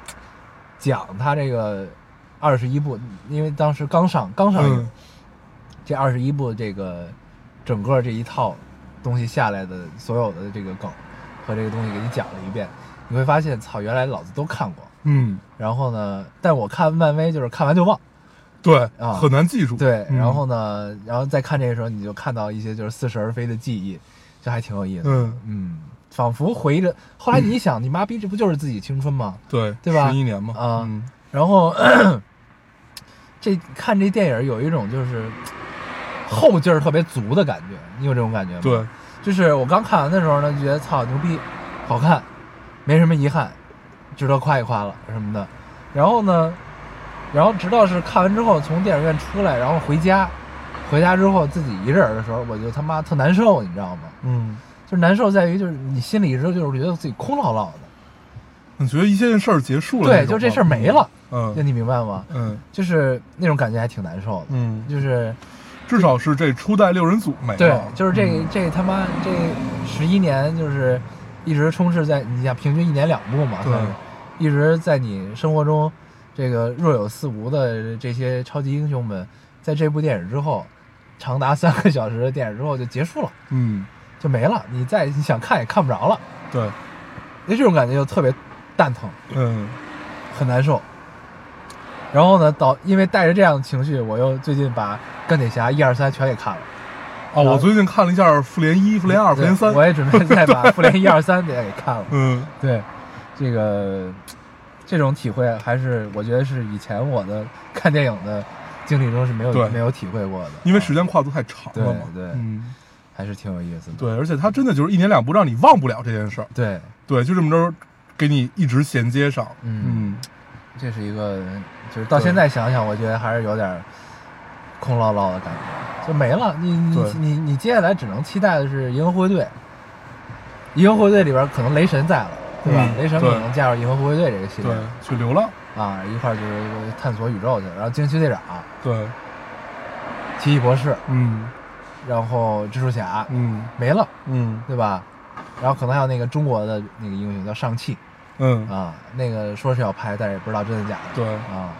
A: 讲他这个二十一部，因为当时刚上刚上映，
B: 嗯。
A: 这二十一部这个整个这一套东西下来的所有的这个梗和这个东西给你讲了一遍，你会发现，操，原来老子都看过。
B: 嗯，
A: 然后呢，但我看漫威就是看完就忘，
B: 对，
A: 啊
B: 很难记住。
A: 对，
B: 嗯
A: 然后呢，然后再看这个时候，你就看到一些就是似是而非的记忆，这还挺有意思的。
B: 嗯
A: 嗯，仿佛回忆着。后来你一想，你妈逼，这不就是自己青春吗？
B: 对
A: 对吧
B: 十一年嘛，
A: 啊
B: 嗯
A: 然后 [coughs] 这看这电影有一种就是后劲儿特别足的感觉，你有这种感觉吗？
B: 对，
A: 就是我刚看完的时候呢，就觉得操牛逼，好看，没什么遗憾，值得夸一夸了什么的。然后呢，然后直到是看完之后从电影院出来，然后回家，回家之后自己一个人的时候，我就他妈特难受，你知道吗？
B: 嗯，
A: 就是难受在于就是你心里一直就是觉得自己空落落的，
B: 你觉得一件事儿结束了
A: 对，就这事儿没了，
B: 嗯
A: 就你明白吗？
B: 嗯
A: 就是那种感觉还挺难受的，
B: 嗯，
A: 就是
B: 至少是这初代六人组没了。
A: 对，就是这
B: 嗯。
A: 这他妈这十一年就是一直充斥在你想平均一年两部嘛，
B: 对。
A: 一直在你生活中这个若有似无的这些超级英雄们，在这部电影之后，长达三个小时的电影之后就结束了，
B: 嗯，
A: 就没了，你再你想看也看不着了，
B: 对，
A: 那这种感觉就特别蛋疼，
B: 嗯。
A: 很难受。然后呢，导因为带着这样的情绪，我又最近把钢铁侠一二三全给看了。
B: 哦，我最近看了一下复联一、复联二、复联三，
A: 我也准备再把复联一二三也给看了。[laughs]
B: 嗯
A: 对，这个这种体会还是我觉得是以前我的看电影的经历中是没有没有体会过的，
B: 因为
A: 啊
B: 时间跨度太长了嘛。
A: 对对
B: 嗯，
A: 还是挺有意思的。
B: 对，而且它真的就是一年两部，让你忘不了这件事儿。
A: 对，
B: 对，就这么着给你一直衔接上。
A: 嗯
B: 嗯，
A: 这是一个，就是到现在想想，我觉得还是有点空落落的感觉，就没了。你你你你接下来只能期待的是银河护卫队，银河护卫队里边可能雷神在了，对吧？
B: 嗯
A: 雷神可能加入银河护卫队这个系列
B: 对，去流浪。
A: 啊，一块儿就是探索宇宙去，然后惊奇队长、
B: 对，
A: 奇异博士，
B: 嗯
A: 然后蜘蛛侠
B: 嗯
A: 没了，
B: 嗯
A: 对吧？然后可能还有那个中国的那个英雄叫上汽
B: 嗯，
A: 啊，那个说是要拍，但是也不知道真的假的。
B: 对，
A: 啊，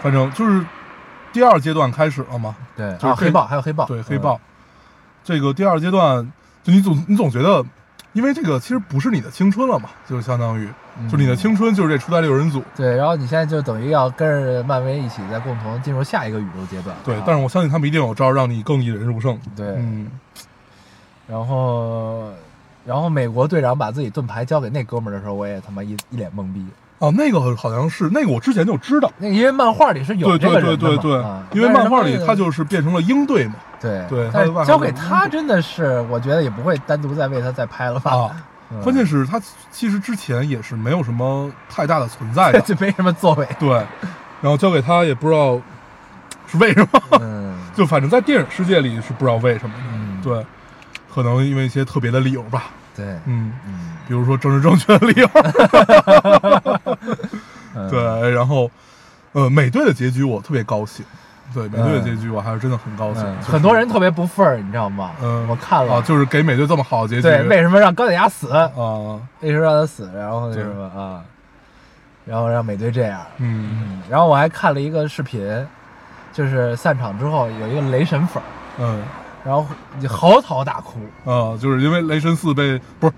B: 反正就是第二阶段开始了嘛。
A: 对，
B: 就是
A: 啊，黑豹还有黑豹，
B: 对，黑
A: 嗯
B: 豹，这个第二阶段，就你总你总觉得，因为这个其实不是你的青春了嘛，就是相当于，
A: 嗯
B: 就你的青春就是这初代六人组。
A: 对，然后你现在就等于要跟着漫威一起在共同进入下一个宇宙阶段。
B: 对
A: 啊，
B: 但是我相信他们一定有招让你更引人入胜。
A: 对，
B: 嗯
A: 然后然后美国队长把自己盾牌交给那哥们儿的时候，我也他妈一一脸懵逼。
B: 哦，那个好像是那个，我之前就知道。
A: 那个因为漫画里是有
B: 对
A: 这个
B: 对对对对因为漫画里他就是变成了鹰队嘛。
A: 对
B: 对
A: 交给他真的是，我觉得也不会单独再为他再拍了吧。
B: 啊，
A: 嗯
B: 关键是他其实之前也是没有什么太大的存在的。[laughs]
A: 就没什么作为。
B: 对，然后交给他也不知道是为什么，
A: 嗯，[laughs]
B: 就反正在电影世界里是不知道为什么的。
A: 嗯
B: 对，可能因为一些特别的理由吧。
A: 对，
B: 嗯，
A: 嗯，
B: 比如说政治正确的理由。
A: 嗯，[laughs]
B: 对，然后呃，美队的结局我特别高兴。对，美队的结局我还是真的很高兴。
A: 嗯，
B: 就是
A: 很多人特别不忿儿，你知道吗？
B: 嗯，
A: 我看了，
B: 啊，就是给美队这么好的结局。
A: 对，为什么让钢铁侠死？
B: 啊，
A: 为什么让他死？然后那
B: 对
A: 什么啊，然后让美队这样。
B: 嗯
A: 嗯，然后我还看了一个视频，就是散场之后有一个雷神粉儿，
B: 嗯
A: 然后你嚎啕大哭。
B: 啊，就是因为雷神四被不是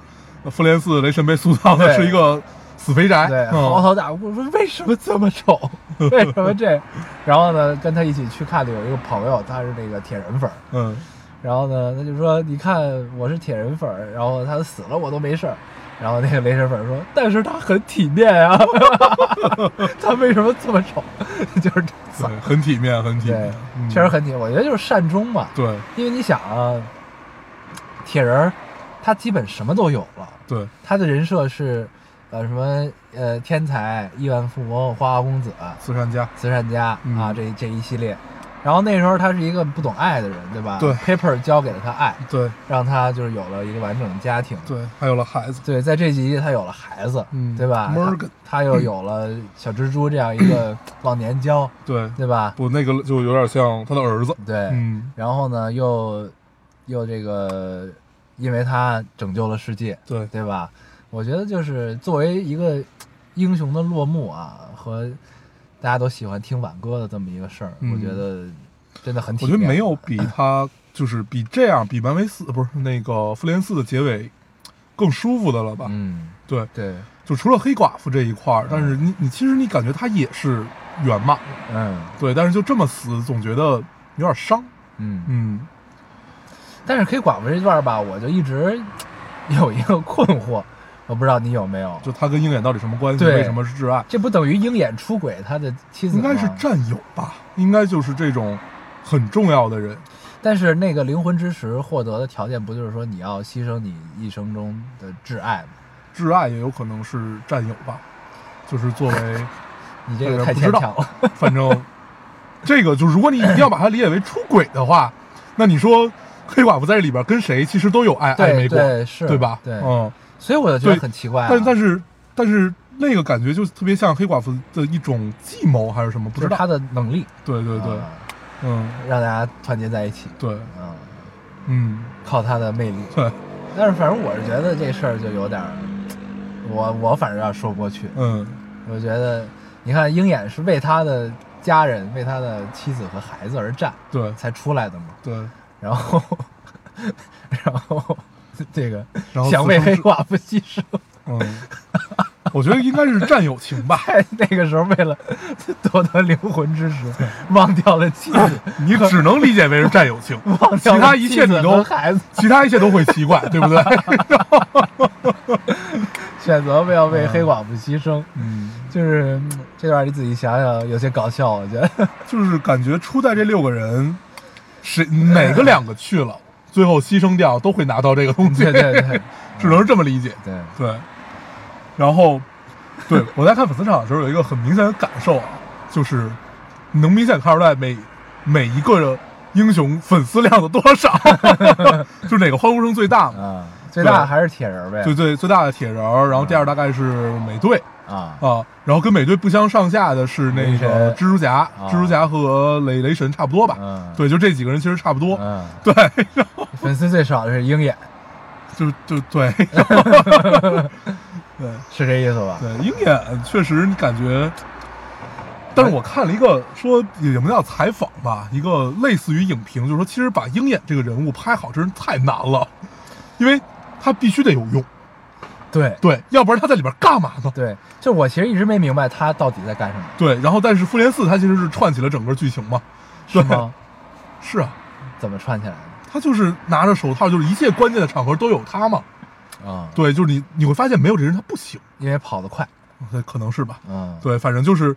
B: 复联四雷神被塑造的是一个死肥宅，
A: 对，
B: 嗯
A: 嚎啕大哭，说为什么这么丑？[laughs] 为什么这？然后呢，跟他一起去看的有一个朋友，他是那个铁人粉儿，
B: 嗯
A: 然后呢，他就说：“你看我是铁人粉儿，然后他死了我都没事儿。”然后那个雷神粉说：“但是他很体面呀、[laughs] 他为什么这么丑？[laughs] 就是这
B: 对，很体面，很体面，，嗯
A: 确实很体面。我觉得就是善终嘛，
B: 对
A: 因为你想啊，铁人他基本什么都有了，
B: 对
A: 他的人设是呃什么呃天才、亿万富翁、花花公子、
B: 慈善家，
A: 慈善家、
B: 嗯
A: 啊这这一系列。然后那时候他是一个不懂爱的人，对吧？
B: 对
A: ，Paper 教给了他爱，
B: 对。
A: 让他就是有了一个完整的家庭。
B: 对，还有了孩子，
A: 对，在这集他有了孩子，
B: 嗯
A: 对吧
B: ？Morgan
A: 他他又有了小蜘蛛这样一个忘年交，
B: 对，
A: 对吧？
B: 不那个就有点像他的儿子，
A: 对，
B: 嗯，
A: 然后呢，又又这个，因为他拯救了世界，
B: 对。
A: 对吧？我觉得就是作为一个英雄的落幕啊，和大家都喜欢听挽歌的这么一个事儿，
B: 嗯。
A: 我觉得真的很体
B: 我觉。得没有比他就是比这样比漫威四不是那个复联四的结尾更舒服的了吧？
A: 嗯，
B: 对，
A: 对，
B: 就除了黑寡妇这一块儿，但是你你其实你感觉他也是圆满，
A: 嗯。
B: 对，但是就这么死，总觉得有点伤，
A: 嗯。
B: 嗯。
A: 但是黑寡妇这段吧，我就一直 [tsk] 有一个困惑，我不知道你有没有？
B: 就他跟鹰眼到底什么关系？为什么是挚爱？
A: 这不等于鹰眼出轨他的妻子？
B: 应该是战友吧，应该就是这种很重要的人。
A: 但是那个灵魂之石获得的条件不就是说你要牺牲你一生中的挚爱吗？
B: 挚爱也有可能是战友吧，就是作为，[laughs]
A: 你这个太牵强了。
B: 反正这个就如果你一定要把它理解为出轨的话，那你说黑寡妇在这里边跟谁其实都有爱暧
A: 对
B: 昧过，
A: 对是，
B: 对吧？
A: 对，
B: 嗯，
A: 所以我就觉得很奇怪、啊。
B: 但是但是但是那个感觉就特别像黑寡妇的一种计谋还是什么，不知道。
A: 他的能力，
B: 对对对，
A: 啊。
B: 嗯，
A: 让大家团结在一起，
B: 对，
A: 嗯，
B: 嗯，
A: 靠他的魅力。
B: 对，
A: 但是反正我是觉得这事儿就有点儿，我我反正有点说不过去。
B: 嗯，
A: 我觉得，你看鹰眼是为他的家人、为他的妻子和孩子而战
B: 对。
A: 才出来的嘛，
B: 对，
A: 然后，[laughs] 然后 [laughs] 这个
B: 然后
A: 想为黑寡妇牺牲，
B: 嗯，我觉得应该是战友情吧。[laughs]
A: 在那个时候为了夺得灵魂之石，忘掉了妻子，[laughs]
B: 你只能理解为是战友情，
A: 忘掉
B: 其他一切你都
A: 孩子，
B: 其他一切都会奇怪，对不对？
A: 选择不要为黑寡妇牺牲，
B: 嗯，
A: 就是嗯这段你仔细想想，有些搞笑，我觉得。
B: 就是感觉初代这六个人，谁哪个两个去了，最后牺牲掉都会拿到这个东西，
A: 对对对 [laughs]
B: 只能是这么理解。
A: 对，
B: 对，然后，对我在看粉丝场的时候有一个很明显的感受啊，就是能明显看出来每每一个英雄粉丝量的多少，[laughs] [laughs] 就是哪个欢呼声最大嘛。
A: 啊，最大还是铁人呗，
B: 最最最大的铁人，然后第二大概是美队。
A: 啊，
B: 啊，然后跟美队不相上下的是那个蜘蛛侠，蜘蛛侠和雷雷神差不多吧？
A: 嗯。
B: 对，就这几个人其实差不多。
A: 嗯，
B: 对，然后 [laughs]
A: 粉丝最少的是鹰眼，
B: 就就对，[laughs] 对
A: 是这意思吧？
B: 对，鹰眼确实你感觉，但是我看了一个说也不叫采访吧，一个类似于影评，就是说其实把鹰眼这个人物拍好真是太难了，因为他必须得有用，
A: 对
B: 对，要不然他在里边干嘛呢？
A: 对，就我其实一直没明白他到底在干什么，
B: 对，然后但是复联四它其实是串起了整个剧情嘛，
A: 是吗？
B: 是啊，
A: 怎么串起来的？
B: 他就是拿着手套，就是一切关键的场合都有他嘛。
A: 啊，
B: 对，就是你你会发现没有这人他不行，
A: 因为跑得快，
B: 对，可能是吧。
A: 嗯，
B: 对，反正就是，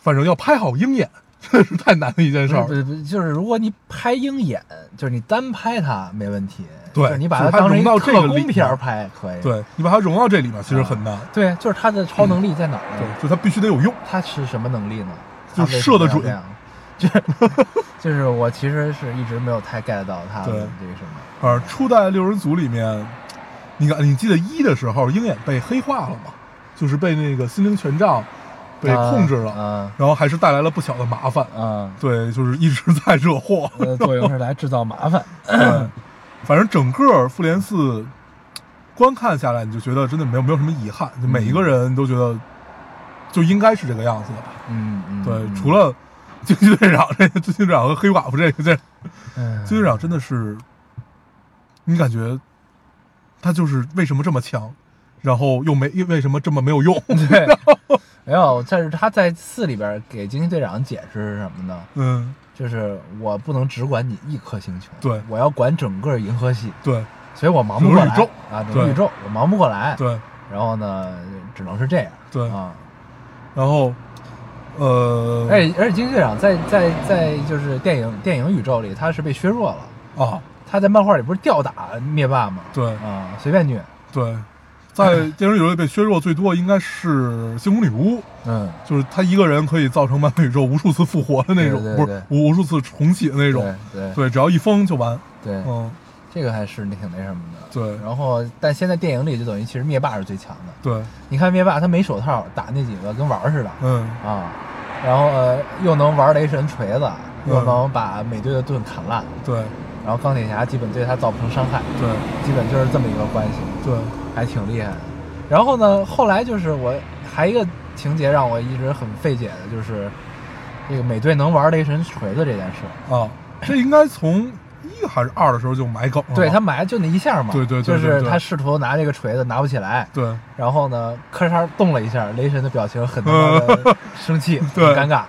B: 反正要拍好鹰眼，真 [laughs] 的是太难的一件事儿。
A: 不是不是不是，就是如果你拍鹰眼，就是你单拍它没问题，
B: 对
A: 就是你把
B: 它
A: 当成一
B: 融到这个里
A: 特工片拍可以，
B: 对你把它融到这里面，其实很难。
A: 对，就是他的超能力在哪儿
B: 对
A: 呢？，
B: 就他必须得有用。
A: 他是什么能力呢？
B: 就射得准
A: 就 [laughs] 是就是我其实是一直没有太 get 到他的
B: 对
A: 这个什么，
B: 而初代六人组里面，你看，你记得一的时候，鹰眼被黑化了吗？就是被那个心灵权杖被控制了，
A: 嗯
B: 然后还是带来了不小的麻烦。
A: 嗯，
B: 对，就是一直在惹祸。[laughs]
A: 呃，作用是来制造麻烦，[laughs]
B: 对，反正整个复联四观看下来，你就觉得真的没有没有什么遗憾，就每一个人都觉得就应该是这个样子的吧。
A: 嗯嗯，
B: 对，
A: 嗯
B: 除了惊奇队长这个，惊奇队长和黑寡妇这个，这
A: 嗯
B: 惊奇队长真的是，你感觉他就是为什么这么强，然后又没为什么这么没有用？
A: 对，没有，但是他在四里边给惊奇队长解释是什么呢？
B: 嗯，
A: 就是我不能只管你一颗星球，
B: 对
A: 我要管整个银河系，
B: 对
A: 所以我忙不过来
B: 宇宙
A: 啊，整个宇宙我忙不过来，
B: 对
A: 然后呢，只能是这样，
B: 对，
A: 啊，
B: 然后呃，
A: 而且而且惊奇队长在在在就是电影电影宇宙里他是被削弱了，
B: 啊，
A: 他在漫画里不是吊打灭霸吗？
B: 对
A: 啊，随便虐，
B: 对，在 [laughs] 电影宇宙里被削弱最多应该是星空女巫。
A: 嗯，
B: 就是他一个人可以造成漫威宇宙无数次复活的那种，
A: 对对对
B: 不是无无数次重启的那种。
A: 对对
B: 对，只要一封就完。
A: 对，
B: 嗯，
A: 这个还是挺那什么的。
B: 对
A: 然后但现在电影里就等于其实灭霸是最强的。
B: 对，
A: 你看灭霸他没手套打那几个跟玩儿似的
B: 嗯，
A: 啊，然后呃又能玩雷神锤子，
B: 嗯。
A: 又能把美队的盾砍烂，
B: 对。
A: 然后钢铁侠基本对他造不成伤害，
B: 对。
A: 基本就是这么一个关系，
B: 对，
A: 还挺厉害的。然后呢，后来就是我还一个情节让我一直很费解的，就是这个美队能玩雷神锤子这件事。
B: 啊，这应该从一还是二的时候就埋梗了。
A: 对他埋就那一下嘛，
B: 对对对对
A: 就是他试图拿这个锤子拿不起来，
B: 对。
A: 然后呢，咔嚓动了一下，雷神的表情很 [laughs] 生气，
B: 对。
A: 很尴尬。啊，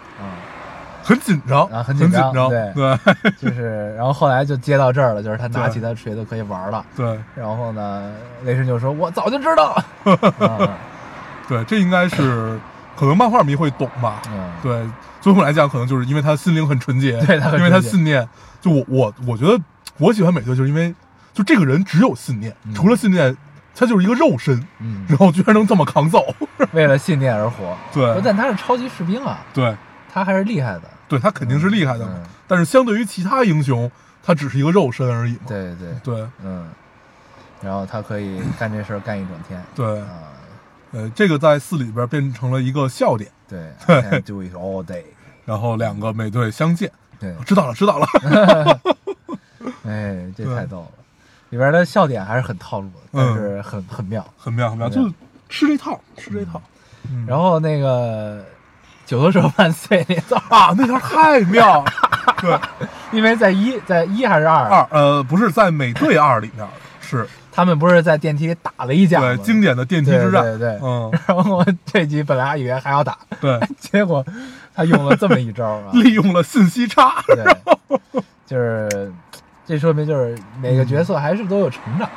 B: 很紧张
A: 啊很
B: 紧
A: 紧张对。
B: 对。[laughs]
A: 就是，然后后来就接到这儿了，就是他拿起他锤子可以玩了，[laughs]
B: 对。
A: 然后呢，雷神就说：“我早就知道。啊。
B: 对，这应该是可能漫画迷会懂吧？
A: 嗯，
B: 对，最后来讲，可能就是因为他心灵很纯洁，[laughs]
A: 对他
B: 因为他信念。就我我我觉得我喜欢美队，就是因为就这个人只有信念，
A: 嗯
B: 除了信念，他就是一个肉身，
A: 嗯，
B: 然后居然能这么扛揍。[laughs]
A: 为了信念而活。
B: 对
A: 但他是超级士兵啊，
B: 对
A: 他还是厉害的。
B: 对，他肯定是厉害的嘛。
A: 嗯
B: 但是相对于其他英雄，他只是一个肉身而已嘛。
A: 对对，
B: 对
A: 嗯，然后他可以干这事儿干一整天。
B: 对
A: 啊，
B: 呃，这个在四里边变成了一个笑点，[laughs]
A: 对，can do it all day。
B: 然后两个美队相见，
A: 对，
B: 知道了知道了。[laughs] [laughs]
A: 哎，这太逗了。里边的笑点还是很套路的，但
B: 嗯
A: 是很很妙。
B: 很妙很妙，就是吃这套吃这套。嗯
A: 然后那个九头蛇万岁那段，
B: 啊，那套太妙。对，
A: 因为在一在一还是二，
B: 二呃不是在美队二里面是
A: 他们不是在电梯里打了一架吗？
B: 对经典的电梯之战。
A: 对对对。
B: 嗯，
A: 然后这集本来还以为还要打，
B: 对，[laughs]
A: 结果他用了这么一招啊！
B: 利用了信息差。
A: 对，[laughs] 就是这说明就是每个角色还是都有成长，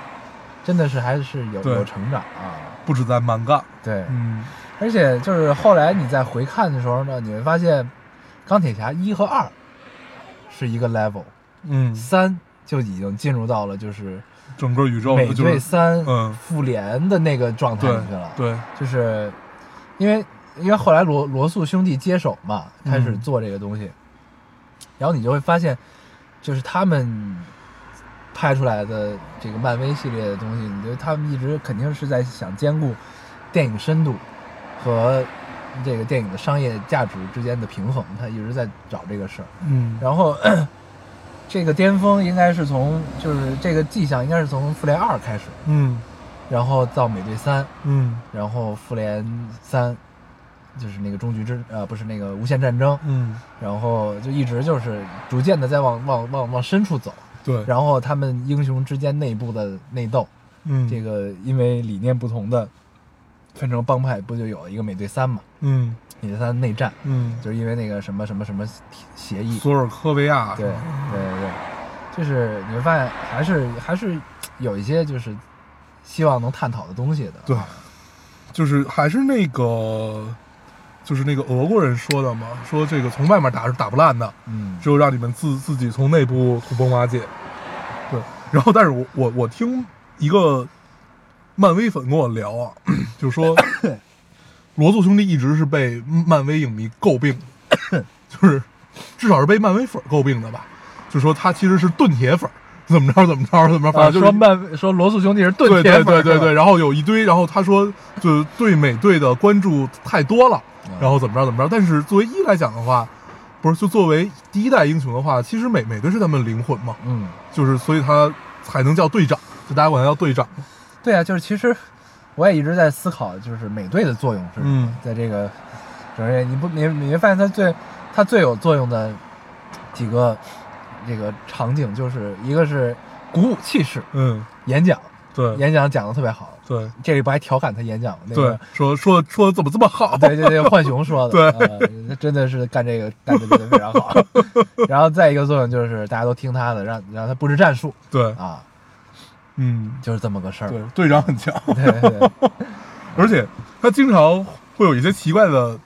A: 真的是还是有有成长啊。
B: 不止在漫干，
A: 对，
B: 嗯，
A: 而且就是后来你再回看的时候呢，你会发现钢铁侠一和二是一个 level，
B: 嗯，
A: 三就已经进入到了就是
B: 整个宇宙
A: 美
B: 就是
A: 队三
B: 嗯
A: 复联的那个状态里去了。
B: 对
A: 就是因为因为后来罗罗素兄弟接手嘛，开始
B: 嗯
A: 做这个东西，然后你就会发现，就是他们拍出来的这个漫威系列的东西，你觉得他们一直肯定是在想兼顾电影深度和这个电影的商业价值之间的平衡，他一直在找这个事儿。
B: 嗯
A: 然后这个巅峰应该是从就是这个迹象应该是从复联二开始，
B: 嗯。
A: 然后到美队三，
B: 嗯。
A: 然后复联三就是那个终局之呃不是那个无限战争，
B: 嗯，
A: 然后就一直就是逐渐的在往往往往深处走，
B: 对，
A: 然后他们英雄之间内部的内斗，
B: 嗯。
A: 这个因为理念不同的分成帮派，不就有一个美队三嘛？
B: 嗯
A: 美队三内战，
B: 嗯，
A: 就是因为那个什么什么什么协议，
B: 索尔科维亚
A: 对对对对，就是你会发现还是还是有一些就是希望能探讨的东西的。
B: 对就是还是那个，就是那个俄国人说的嘛，说这个从外面打是打不烂的，
A: 嗯
B: 只有让你们自自己从内部土崩瓦解。对，然后但是我我我听一个漫威粉跟我聊啊，[coughs] 就说 [laughs] 罗素兄弟一直是被漫威影迷诟病的，[coughs] 就是至少是被漫威粉诟病的吧，就说他其实是盾铁粉，怎么着怎么着怎么着，反
A: 啊，
B: 正就是
A: 说漫说罗素兄弟是盾铁粉
B: 对对对对，然后有一堆，然后他说就对美队的关注太多了，
A: 嗯
B: 然后怎么着怎么着，但是作为一来讲的话，不是就作为第一代英雄的话，其实美美队是他们的灵魂嘛，
A: 嗯，
B: 就是所以他才能叫队长，就大家管他叫队长。嘛。
A: 对啊，就是其实我也一直在思考，就是美队的作用是什么
B: 嗯
A: 在这个整个你不你你会发现它最它最有作用的几个这个场景，就是一个是鼓舞气势，
B: 嗯，
A: 演讲
B: 对
A: 演讲讲的特别好，
B: 对
A: 这里不还调侃他演讲那
B: 对
A: 个。，
B: 说说说的怎么这么好？
A: 对对对，浣熊说的，
B: 对 [laughs]
A: 呃他真的是干这个干的非常好。然后再一个作用就是大家都听他的，让让他布置战术
B: 对，
A: 啊，
B: 嗯，
A: 就是这么个事儿。
B: 对，队长很强，[laughs]
A: 对对对，[laughs]
B: 而且他经常会有一些奇怪的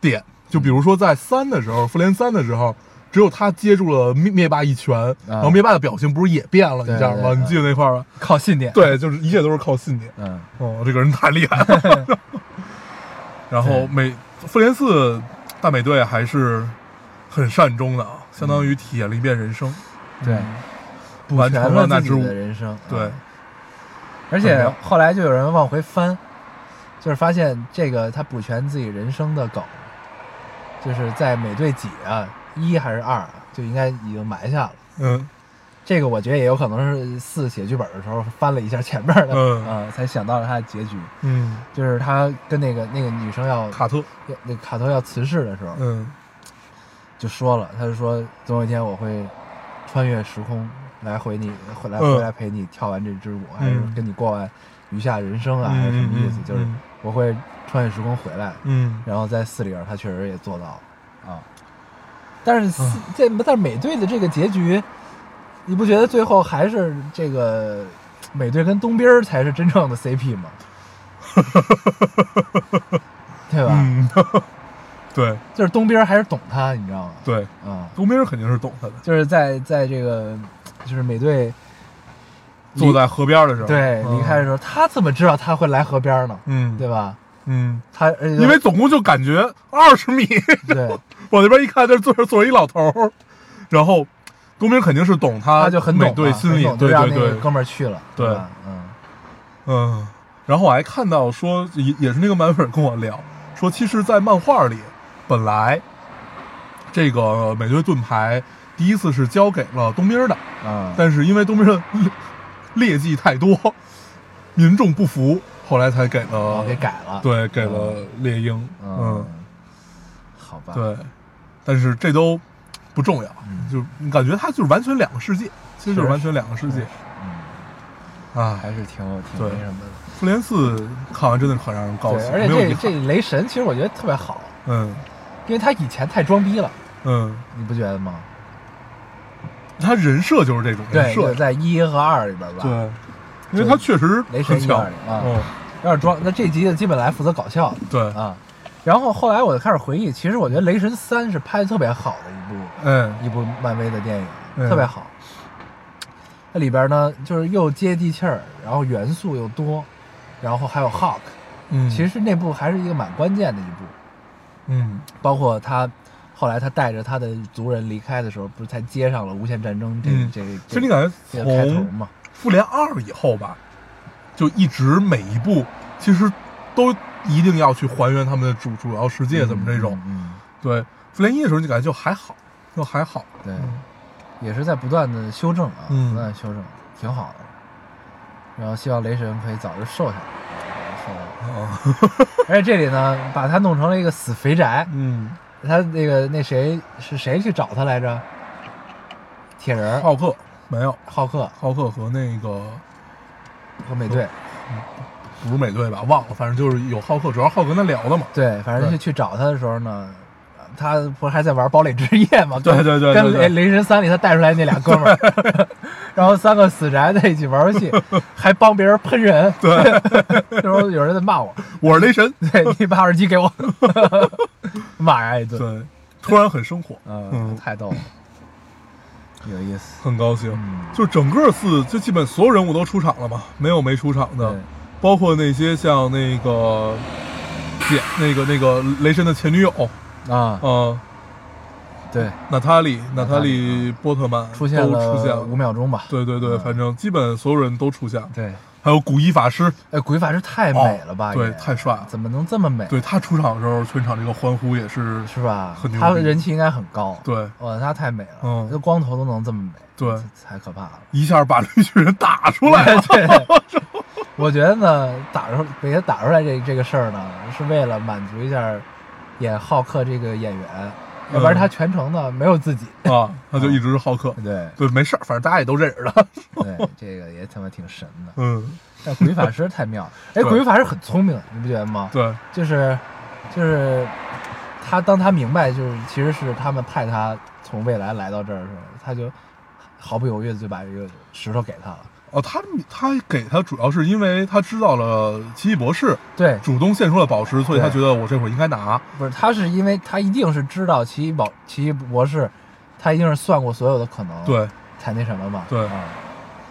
B: 点，就比如说在三的时候，复联三的时候，只有他接住了灭灭霸一拳，然后灭霸的表情不是也变了，你
A: 对
B: 知道吗？你记得那块儿吗？
A: 靠信念。，
B: 对，就是一切都是靠信念。
A: 嗯，
B: 哦，这个人太厉害了。[laughs] 然后
A: 对
B: 美复联四大美队还是很善终的啊，相当于体验了一遍人生，
A: 对
B: 完成
A: 全了自己
B: 了那支舞
A: 的人生。
B: 对
A: 嗯，而且后来就有人往回翻，就是发现这个他补全自己人生的梗，就是在美队几啊一还是二啊就应该已经埋下了。
B: 嗯。
A: 这个我觉得也有可能是四写剧本的时候翻了一下前面的，
B: 嗯。
A: 啊才想到了他的结局，
B: 嗯，
A: 就是他跟那个那个女生要
B: 卡特，
A: 要那个卡特要辞世的时候，
B: 嗯。
A: 就说了，他就说总有一天我会穿越时空来回你回来
B: 嗯
A: 回来陪你跳完这支舞，还是
B: 嗯
A: 跟你过完余下人生啊，
B: 嗯
A: 还是什么意思？
B: 嗯
A: 就是
B: 嗯
A: 我会穿越时空回来，
B: 嗯
A: 然后在四里边他确实也做到了啊。但是四
B: 嗯
A: 这但是美队的这个结局，你不觉得最后还是这个美队跟东兵儿才是真正的 CP 吗？[laughs] 对吧？
B: 嗯，[laughs] 对
A: 就是东兵儿还是懂他，你知道吗？
B: 对，
A: 啊、
B: 冬兵肯定是懂他的，
A: 就是在在这个就是美队
B: 坐在河边的时候，
A: 对
B: 嗯。
A: 离开的时候，他怎么知道他会来河边呢？
B: 嗯，
A: 对吧？
B: 嗯，
A: 他
B: 因为总共就感觉二十米，[laughs]
A: 对，[laughs]
B: 往那边一看，那坐着坐着一老头儿，然后冬兵肯定是懂他，
A: 他就很懂
B: 美队心里，对对对。
A: 哥们儿去了，
B: 对。
A: 吧？嗯。
B: 嗯，然后我还看到说，也也是那个漫粉跟我聊说，其实，在漫画里，本来这个美队盾牌第一次是交给了冬兵的，
A: 嗯，
B: 但是因为冬兵的劣劣迹太多，[laughs] 民众不服，后来才给了、
A: 哦给改了，
B: 对，给了猎鹰，
A: 嗯，好吧，
B: 对，但是这都不重要，
A: 嗯。
B: 就你感觉它就是完全两个世界，其实就是
A: 是。
B: 完全两个世界。
A: 嗯，
B: 啊。
A: 还是挺挺
B: 对。
A: 那什么的。
B: 复联四看完真的很让人高，兴，
A: 而且。这这雷神其实我觉得特别好，
B: 嗯。
A: 因为他以前太装逼了，
B: 嗯，
A: 你不觉得吗？
B: 他人设就是这种人
A: 对，
B: 设。
A: 就，在一和二里边吧。，
B: 对，因为他确实
A: 雷神
B: 很强。
A: 一二里啊。
B: 嗯，
A: 要是装，那这集的基本来负责搞笑。的
B: 对，
A: 啊。然后后来我就开始回忆，其实我觉得雷神三是拍的特别好的一部
B: 嗯。
A: 一部漫威的电影，
B: 嗯。
A: 特别好。那里边呢，就是又接地气儿，然后元素又多，然后还有 Hawk，
B: 嗯，
A: 其实那部还是一个蛮关键的一部。
B: 嗯。
A: 包括他后来他带着他的族人离开的时候，不是才接上了无限战争这这个
B: 其实你感觉从
A: 嘛？
B: 复联二以后吧，就一直每一部其实都一定要去还原他们的主主要世界怎么这种。
A: 嗯，
B: 对，复联一的时候你感觉就还好，就还好。
A: 嗯对，
B: 嗯
A: 也是在不断的修正啊，
B: 嗯
A: 不断的修正，挺好的。然后希望雷神可以早日瘦下来，而且这里呢，把他弄成了一个死肥宅。
B: 嗯，
A: 他那个那谁是谁去找他来着？铁人
B: 浩克没有，
A: 浩克
B: 浩克和那个
A: 和美队，
B: 不是美队吧？忘了，反正就是有浩克，主要浩克跟他聊的嘛。
A: 对，反正
B: 对
A: 去去找他的时候呢，他不是还在玩堡垒之夜吗？[laughs]
B: 对
A: 跟
B: 对对对对。
A: 跟雷雷神三里他带出来那俩哥们儿，[laughs] 然后三个死宅在一起玩游戏，还帮别人喷人。对，那时候有人在骂我，
B: 我是雷神，[laughs]
A: 对你把耳机给我，骂人一顿。
B: 对，突然很生活，
A: 嗯，
B: 嗯，
A: 太逗了，有意思。
B: 很高兴。
A: 嗯，
B: 就整个四，就基本所有人物都出场了嘛，没有没出场的。
A: 对，
B: 包括那些像那个姐，那个那个雷神的前女友，
A: 啊，
B: 嗯，
A: 对，
B: 娜塔莉，娜塔
A: 莉
B: 莉波特曼
A: 出现
B: 了出现
A: 了五。秒钟吧。
B: 对对对，
A: 嗯
B: 反正基本所有人都出现了，
A: 对，
B: 还有古一法师，
A: 哎，鬼法师太美了吧？
B: 哦对太帅了
A: 怎么能这么美？
B: 对他出场的时候，全场这个欢呼也是，
A: 是吧
B: 很？牛
A: 他
B: 逼
A: 人气应该很高。
B: 对，
A: 哇，他太美了，
B: 嗯
A: 这光头都能这么美，
B: 对
A: 太可怕了。
B: 一下把绿巨人打出来了。
A: 对，[laughs] 我觉得呢，打出给他打出来这这个事儿呢，是为了满足一下演浩克这个演员，要不然他全程呢没有自己。
B: 啊，他就一直是浩克。[laughs]
A: 对
B: 对，没事儿，反正大家也都认识他。[laughs]
A: 对，[laughs] 这个也他妈挺神的。
B: 嗯，
A: 但鬼法师太妙了，哎，
B: 对
A: 鬼法师很聪明，你不觉得吗？
B: 对，
A: 就是就是他当他明白就是其实是他们派他从未来来到这儿的时候，他就毫不犹豫的就把这个石头给他了。
B: 哦，他他给他主要是因为他知道了奇异博士
A: 对，
B: 主动献出了宝石，所以他觉得我这会儿应该拿。
A: 不是，他是因为他一定是知道奇异宝奇异博士，他一定是算过所有的可能，，
B: 对
A: 才那什么嘛。
B: 对
A: 啊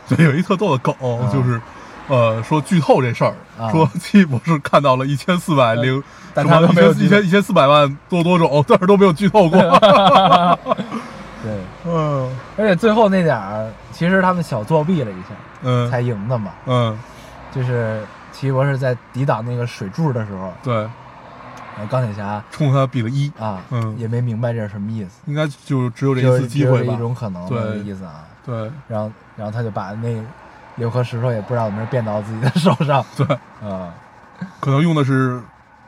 B: 对，有一特逗的梗，就是。呃，说剧透这事儿，
A: 啊
B: 说奇异博士看到了一千四百零，
A: 但
B: 什么
A: 他没有
B: 一千一千四百万多多种，但是都没有剧透过。[laughs] [laughs]
A: 对，
B: 嗯
A: 而且最后那点儿，其实他们小作弊了一下，
B: 嗯
A: 才赢的嘛。
B: 嗯，
A: 就是奇异博士在抵挡那个水柱的时候，
B: 对，
A: 然后钢铁侠
B: 冲他比了一，
A: 啊，
B: 嗯
A: 也没明白这是什么意思，
B: 应该就只有这一次机会吧
A: 一。种可能的
B: 对
A: 意思啊。
B: 对
A: 然后，然后他就把那六颗石头也不知道怎么变到自己的手上，[laughs]
B: 对，
A: 啊，
B: 可能用的是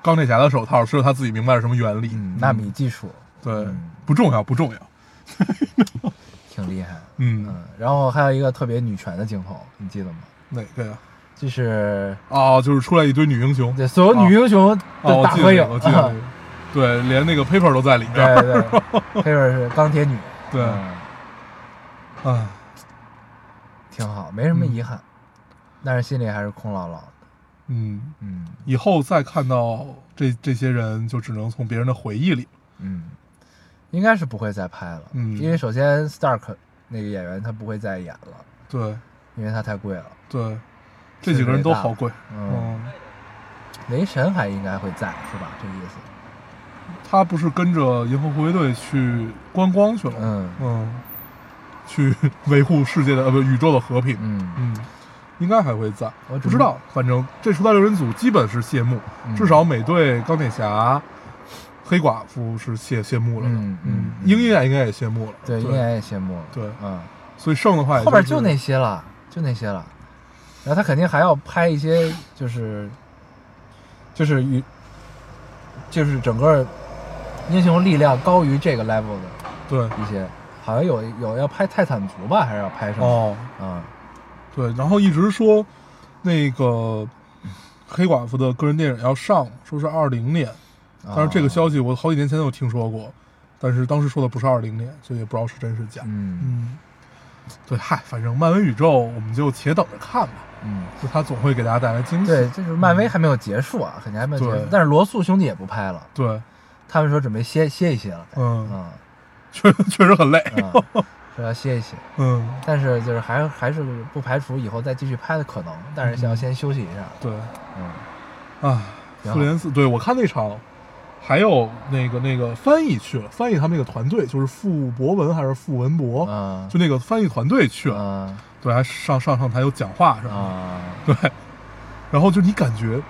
B: 钢铁侠的手套，只有他自己明白是什么原理。
A: 嗯，纳米技术
B: 对
A: 嗯，
B: 不重要，不重要。[laughs]
A: 挺厉害。
B: 嗯，
A: 嗯，然后还有一个特别女权的镜头，你记得吗？
B: 哪个呀？
A: 就是
B: 哦，就是出来一堆女英雄。
A: 对所有女英雄
B: 哦，
A: 的
B: 我
A: 大合影。[laughs]
B: 对，连那个 Paper 都在里边。
A: 对对，，Paper 是钢铁女，
B: 对
A: 嗯
B: 啊，
A: 挺好，没什么遗憾，但是心里还是空落落的。
B: 嗯，
A: 嗯
B: 以后再看到这这些人，就只能从别人的回忆里。
A: 嗯，应该是不会再拍了，
B: 嗯
A: 因为首先 Stark 那个演员他不会再演了，
B: 对
A: 因为他太贵了。
B: 对，这几个人都好贵。
A: 嗯，
B: 嗯，
A: 雷神还应该会在，是吧？这个意思。
B: 他不是跟着银河护卫队去观光去了？
A: 嗯
B: 嗯，去 [laughs] 维护世界的呃不宇宙的和平。
A: 嗯
B: 嗯，应该还会在，
A: 我
B: 不知道。反正这初代六人组基本是谢幕，
A: 嗯
B: 至少美队、钢铁侠、黑寡妇是谢谢幕了的。
A: 嗯嗯嗯
B: 鹰眼应该也谢幕了。
A: 对，鹰眼也谢幕了。
B: 对
A: 嗯，
B: 所以剩的话也是
A: 后边就那些了，就那些了。然后他肯定还要拍一些，就是就是与就是整个英雄力量高于这个 level 的
B: 对
A: 一些，好像有有要拍泰坦族吧，还是要拍什么？
B: 哦，
A: 啊，
B: 对，然后一直说那个黑寡妇的个人电影要上，说是二零年，但是这个消息我好几年前就听说过，但是当时说的不是二零年，所以也不知道是真是假。
A: 嗯
B: 嗯，对，嗨，反正漫威宇宙我们就且等着看吧，
A: 嗯，
B: 就他总会给大家带来惊喜。
A: 对，就是漫威还没有结束啊，肯定还没有结束。但是罗素兄弟也不拍了，
B: 对，
A: 他们说准备歇歇一歇了。
B: 嗯，
A: 嗯
B: 确确实很累。
A: 嗯，说要歇一歇。
B: 嗯，
A: 但是就是还还是不排除以后再继续拍的可能，但是要先休息一下。
B: 对，
A: 嗯，
B: 啊，复联四，对我看那场，还有那个那个翻译去了，翻译他们那个团队就是傅博文还是傅文博，
A: 嗯
B: 就那个翻译团队去了，
A: 嗯
B: 对，还上上上台有讲话什么的，
A: 啊。
B: 对，然后就你感觉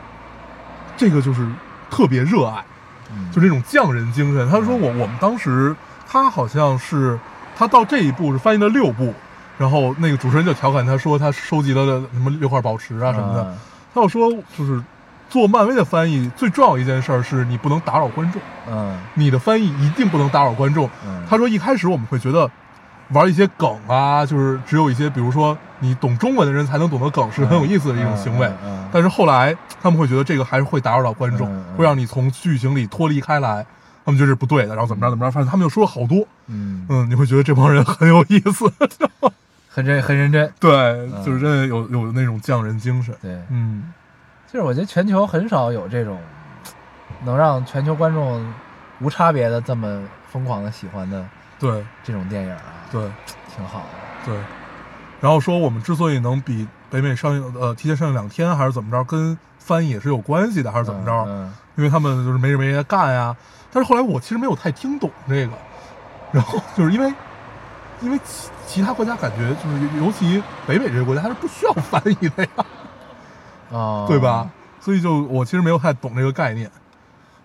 B: 这个就是特别热爱，
A: 嗯。
B: 就这种匠人精神。他说我我们当时他好像是他到这一步是翻译了六部，然后那个主持人就调侃他说他收集了什么六块宝石啊什么的，
A: 嗯
B: 他又说就是做漫威的翻译最重要一件事儿是你不能打扰观众，
A: 嗯。
B: 你的翻译一定不能打扰观众。
A: 嗯，
B: 他说一开始我们会觉得玩一些梗啊，就是只有一些比如说你懂中文的人才能懂得梗是很有意思的一种行为。但是后来他们会觉得这个还是会打扰到观众，会让你从剧情里脱离开来，他们觉得是不对的，然后怎么着怎么着，反正他们就说了好多，
A: 嗯，
B: 嗯，你会觉得这帮人很有意思，
A: 很认很认真。[laughs]
B: 对，就是真的有有那种匠人精神。
A: 对，
B: 嗯，
A: 就是我觉得全球很少有这种能让全球观众无差别的这么疯狂的喜欢的
B: 对
A: 这种电影啊，
B: 对
A: 挺好的。
B: 对。然后说我们之所以能比北美上映呃提前上映两天，还是怎么着，跟翻译也是有关系的，还是怎么着？
A: 嗯，
B: 因为他们就是没日没夜干呀。但是后来我其实没有太听懂这个，然后就是因为因为其其他国家感觉就是尤其北美这些国家，它是不需要翻译的呀，
A: 嗯哦，
B: 对吧？？所以就我其实没有太懂这个概念，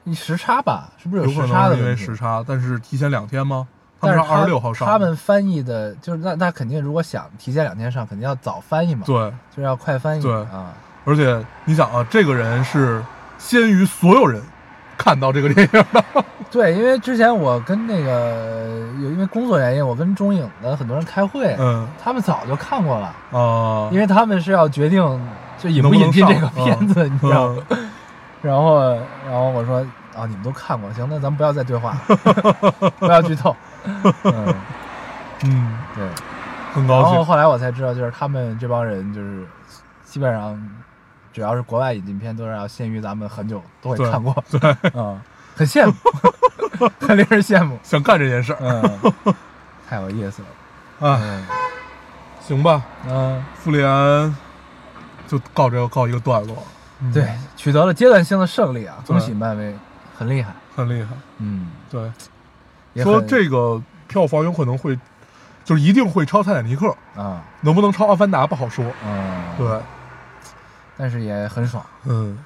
A: 你时差吧，是不是
B: 有可
A: 时差
B: 的因为时差，但是提前两天吗？他
A: 但是
B: 们是二十六号上。的，
A: 他们翻译的，就是那那肯定，如果想提前两天上，肯定要早翻译嘛，，
B: 对，
A: 就是要快翻译
B: 对。
A: 啊。
B: 而且你想啊，这个人是先于所有人看到这个电影的，[laughs]
A: 对，因为之前我跟那个有因为工作原因，我跟中影的很多人开会，
B: 嗯。
A: 他们早就看过了，
B: 啊，
A: 因为他们是要决定就引
B: 不能
A: 引进这个片子，
B: 嗯
A: 你知道吗？然后然后我说啊，你们都看过，行，那咱们不要再对话，[laughs] 不要剧透。[laughs] 嗯，
B: 嗯，
A: 对。
B: 很。高兴，
A: 然后后来我才知道，就是他们这帮人就是基本上只要是国外引进片，都是要限于咱们很久都会看过，对，嗯，很羡慕，[laughs] 很令人羡慕，
B: 想干这件事儿，
A: 嗯，太有意思了，
B: 啊，
A: 嗯。
B: 行吧，
A: 嗯，
B: 复联就告这个告一个段落，嗯
A: 对，取得了阶段性的胜利啊，恭喜漫威，很厉害，
B: 很厉害。
A: 嗯，
B: 对，说这个票房有可能会，就是一定会超《泰坦尼克》，
A: 啊，
B: 能不能超《阿凡达》不好说。
A: 嗯，
B: 对，
A: 但是也很爽，
B: 嗯，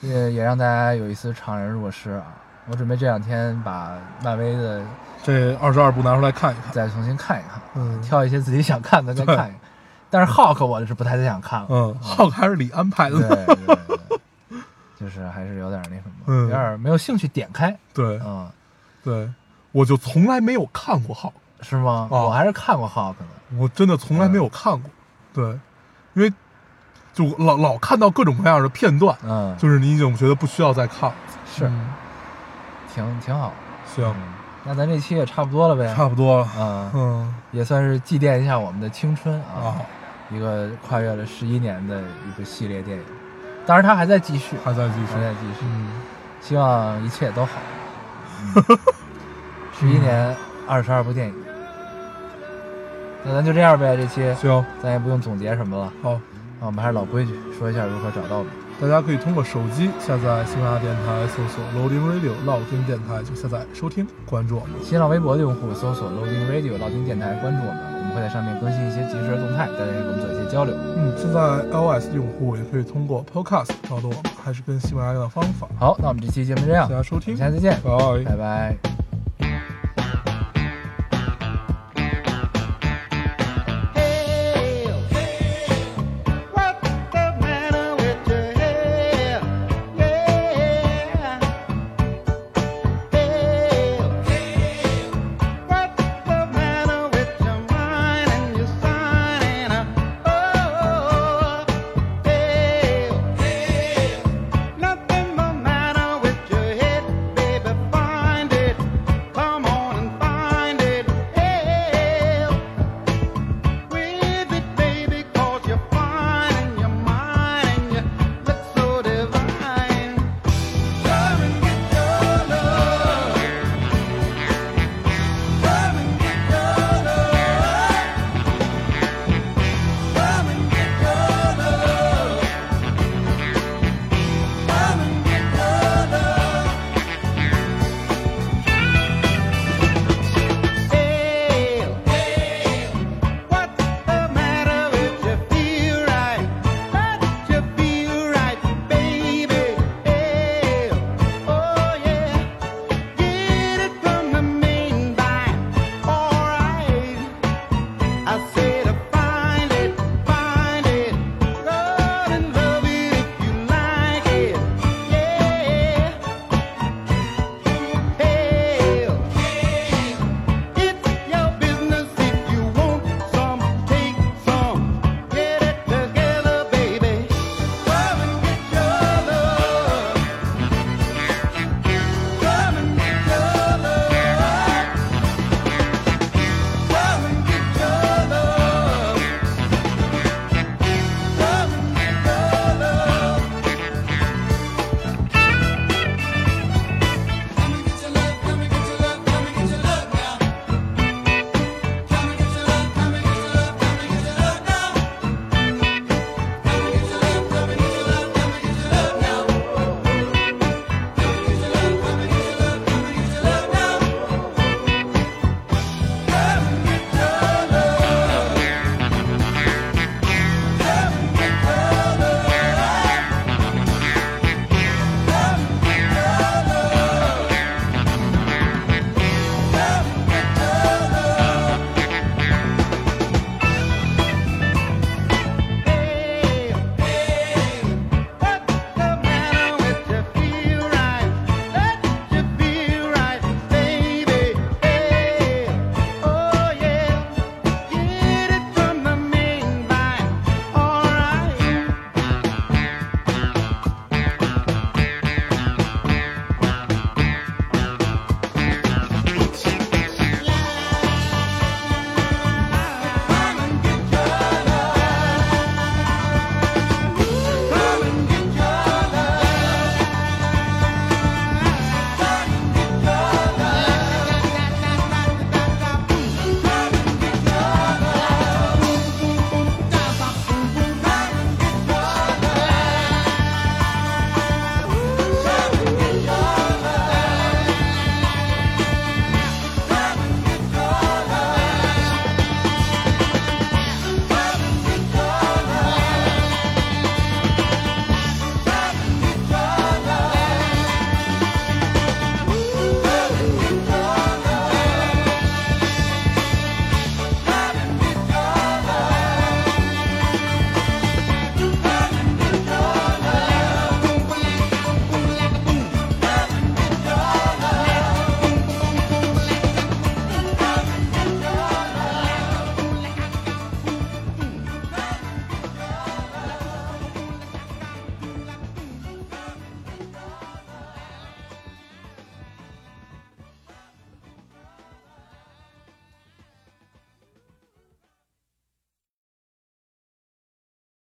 A: 也也让大家有一丝怅然若失啊。我准备这两天把漫威的
B: 这二十二部拿出来看一看。
A: 再重新看一看，
B: 嗯
A: 挑一些自己想看的再看一看。但是 Hulk 我是不太想看了，
B: 嗯，浩克还是李安拍的。
A: 对。对对。对，[laughs] 就是还是有点那什么，
B: 嗯。
A: 有点没有兴趣点开，
B: 对
A: 嗯，
B: 对，我就从来没有看过浩克，
A: 是吗？
B: 哦
A: 我还是看过 Hulk 的，
B: 我真的从来没有看过。对，因为就老老看到各种各样的片段，
A: 嗯，
B: 就是你已经觉得不需要再看了。
A: 是。
B: 嗯
A: 挺挺好。
B: 行，
A: 嗯，那咱这期也差不多了呗，
B: 差不多了。
A: 嗯，
B: 嗯。
A: 也算是祭奠一下我们的青春
B: 啊
A: 啊，，一个跨越了十一年的一部系列电影，当然它还在继续，
B: 还在继续
A: 还。在继续，
B: 嗯，
A: 希望一切都好。[laughs] 十一年二十二部电影，那咱就这样呗，这期
B: 行，
A: 咱也不用总结什么了
B: 好。
A: 啊，我们还是老规矩，说一下如何找到我们。
B: 大家可以通过手机下载喜马拉雅电台，搜索 Loading Radio 老丁电台就下载收听，关注我们。
A: 新浪微博的用户搜索 Loading Radio 老丁电台，关注，我们会在上面更新一些即时的动态，大家也跟我们做一些交流。
B: 嗯，现在 iOS 用户也可以通过 Podcast 找到我们，还是跟喜马拉雅的方法。
A: 好，那我们这期节目这样
B: 大，家收听，
A: 下次再见，
B: 拜。
A: 拜拜。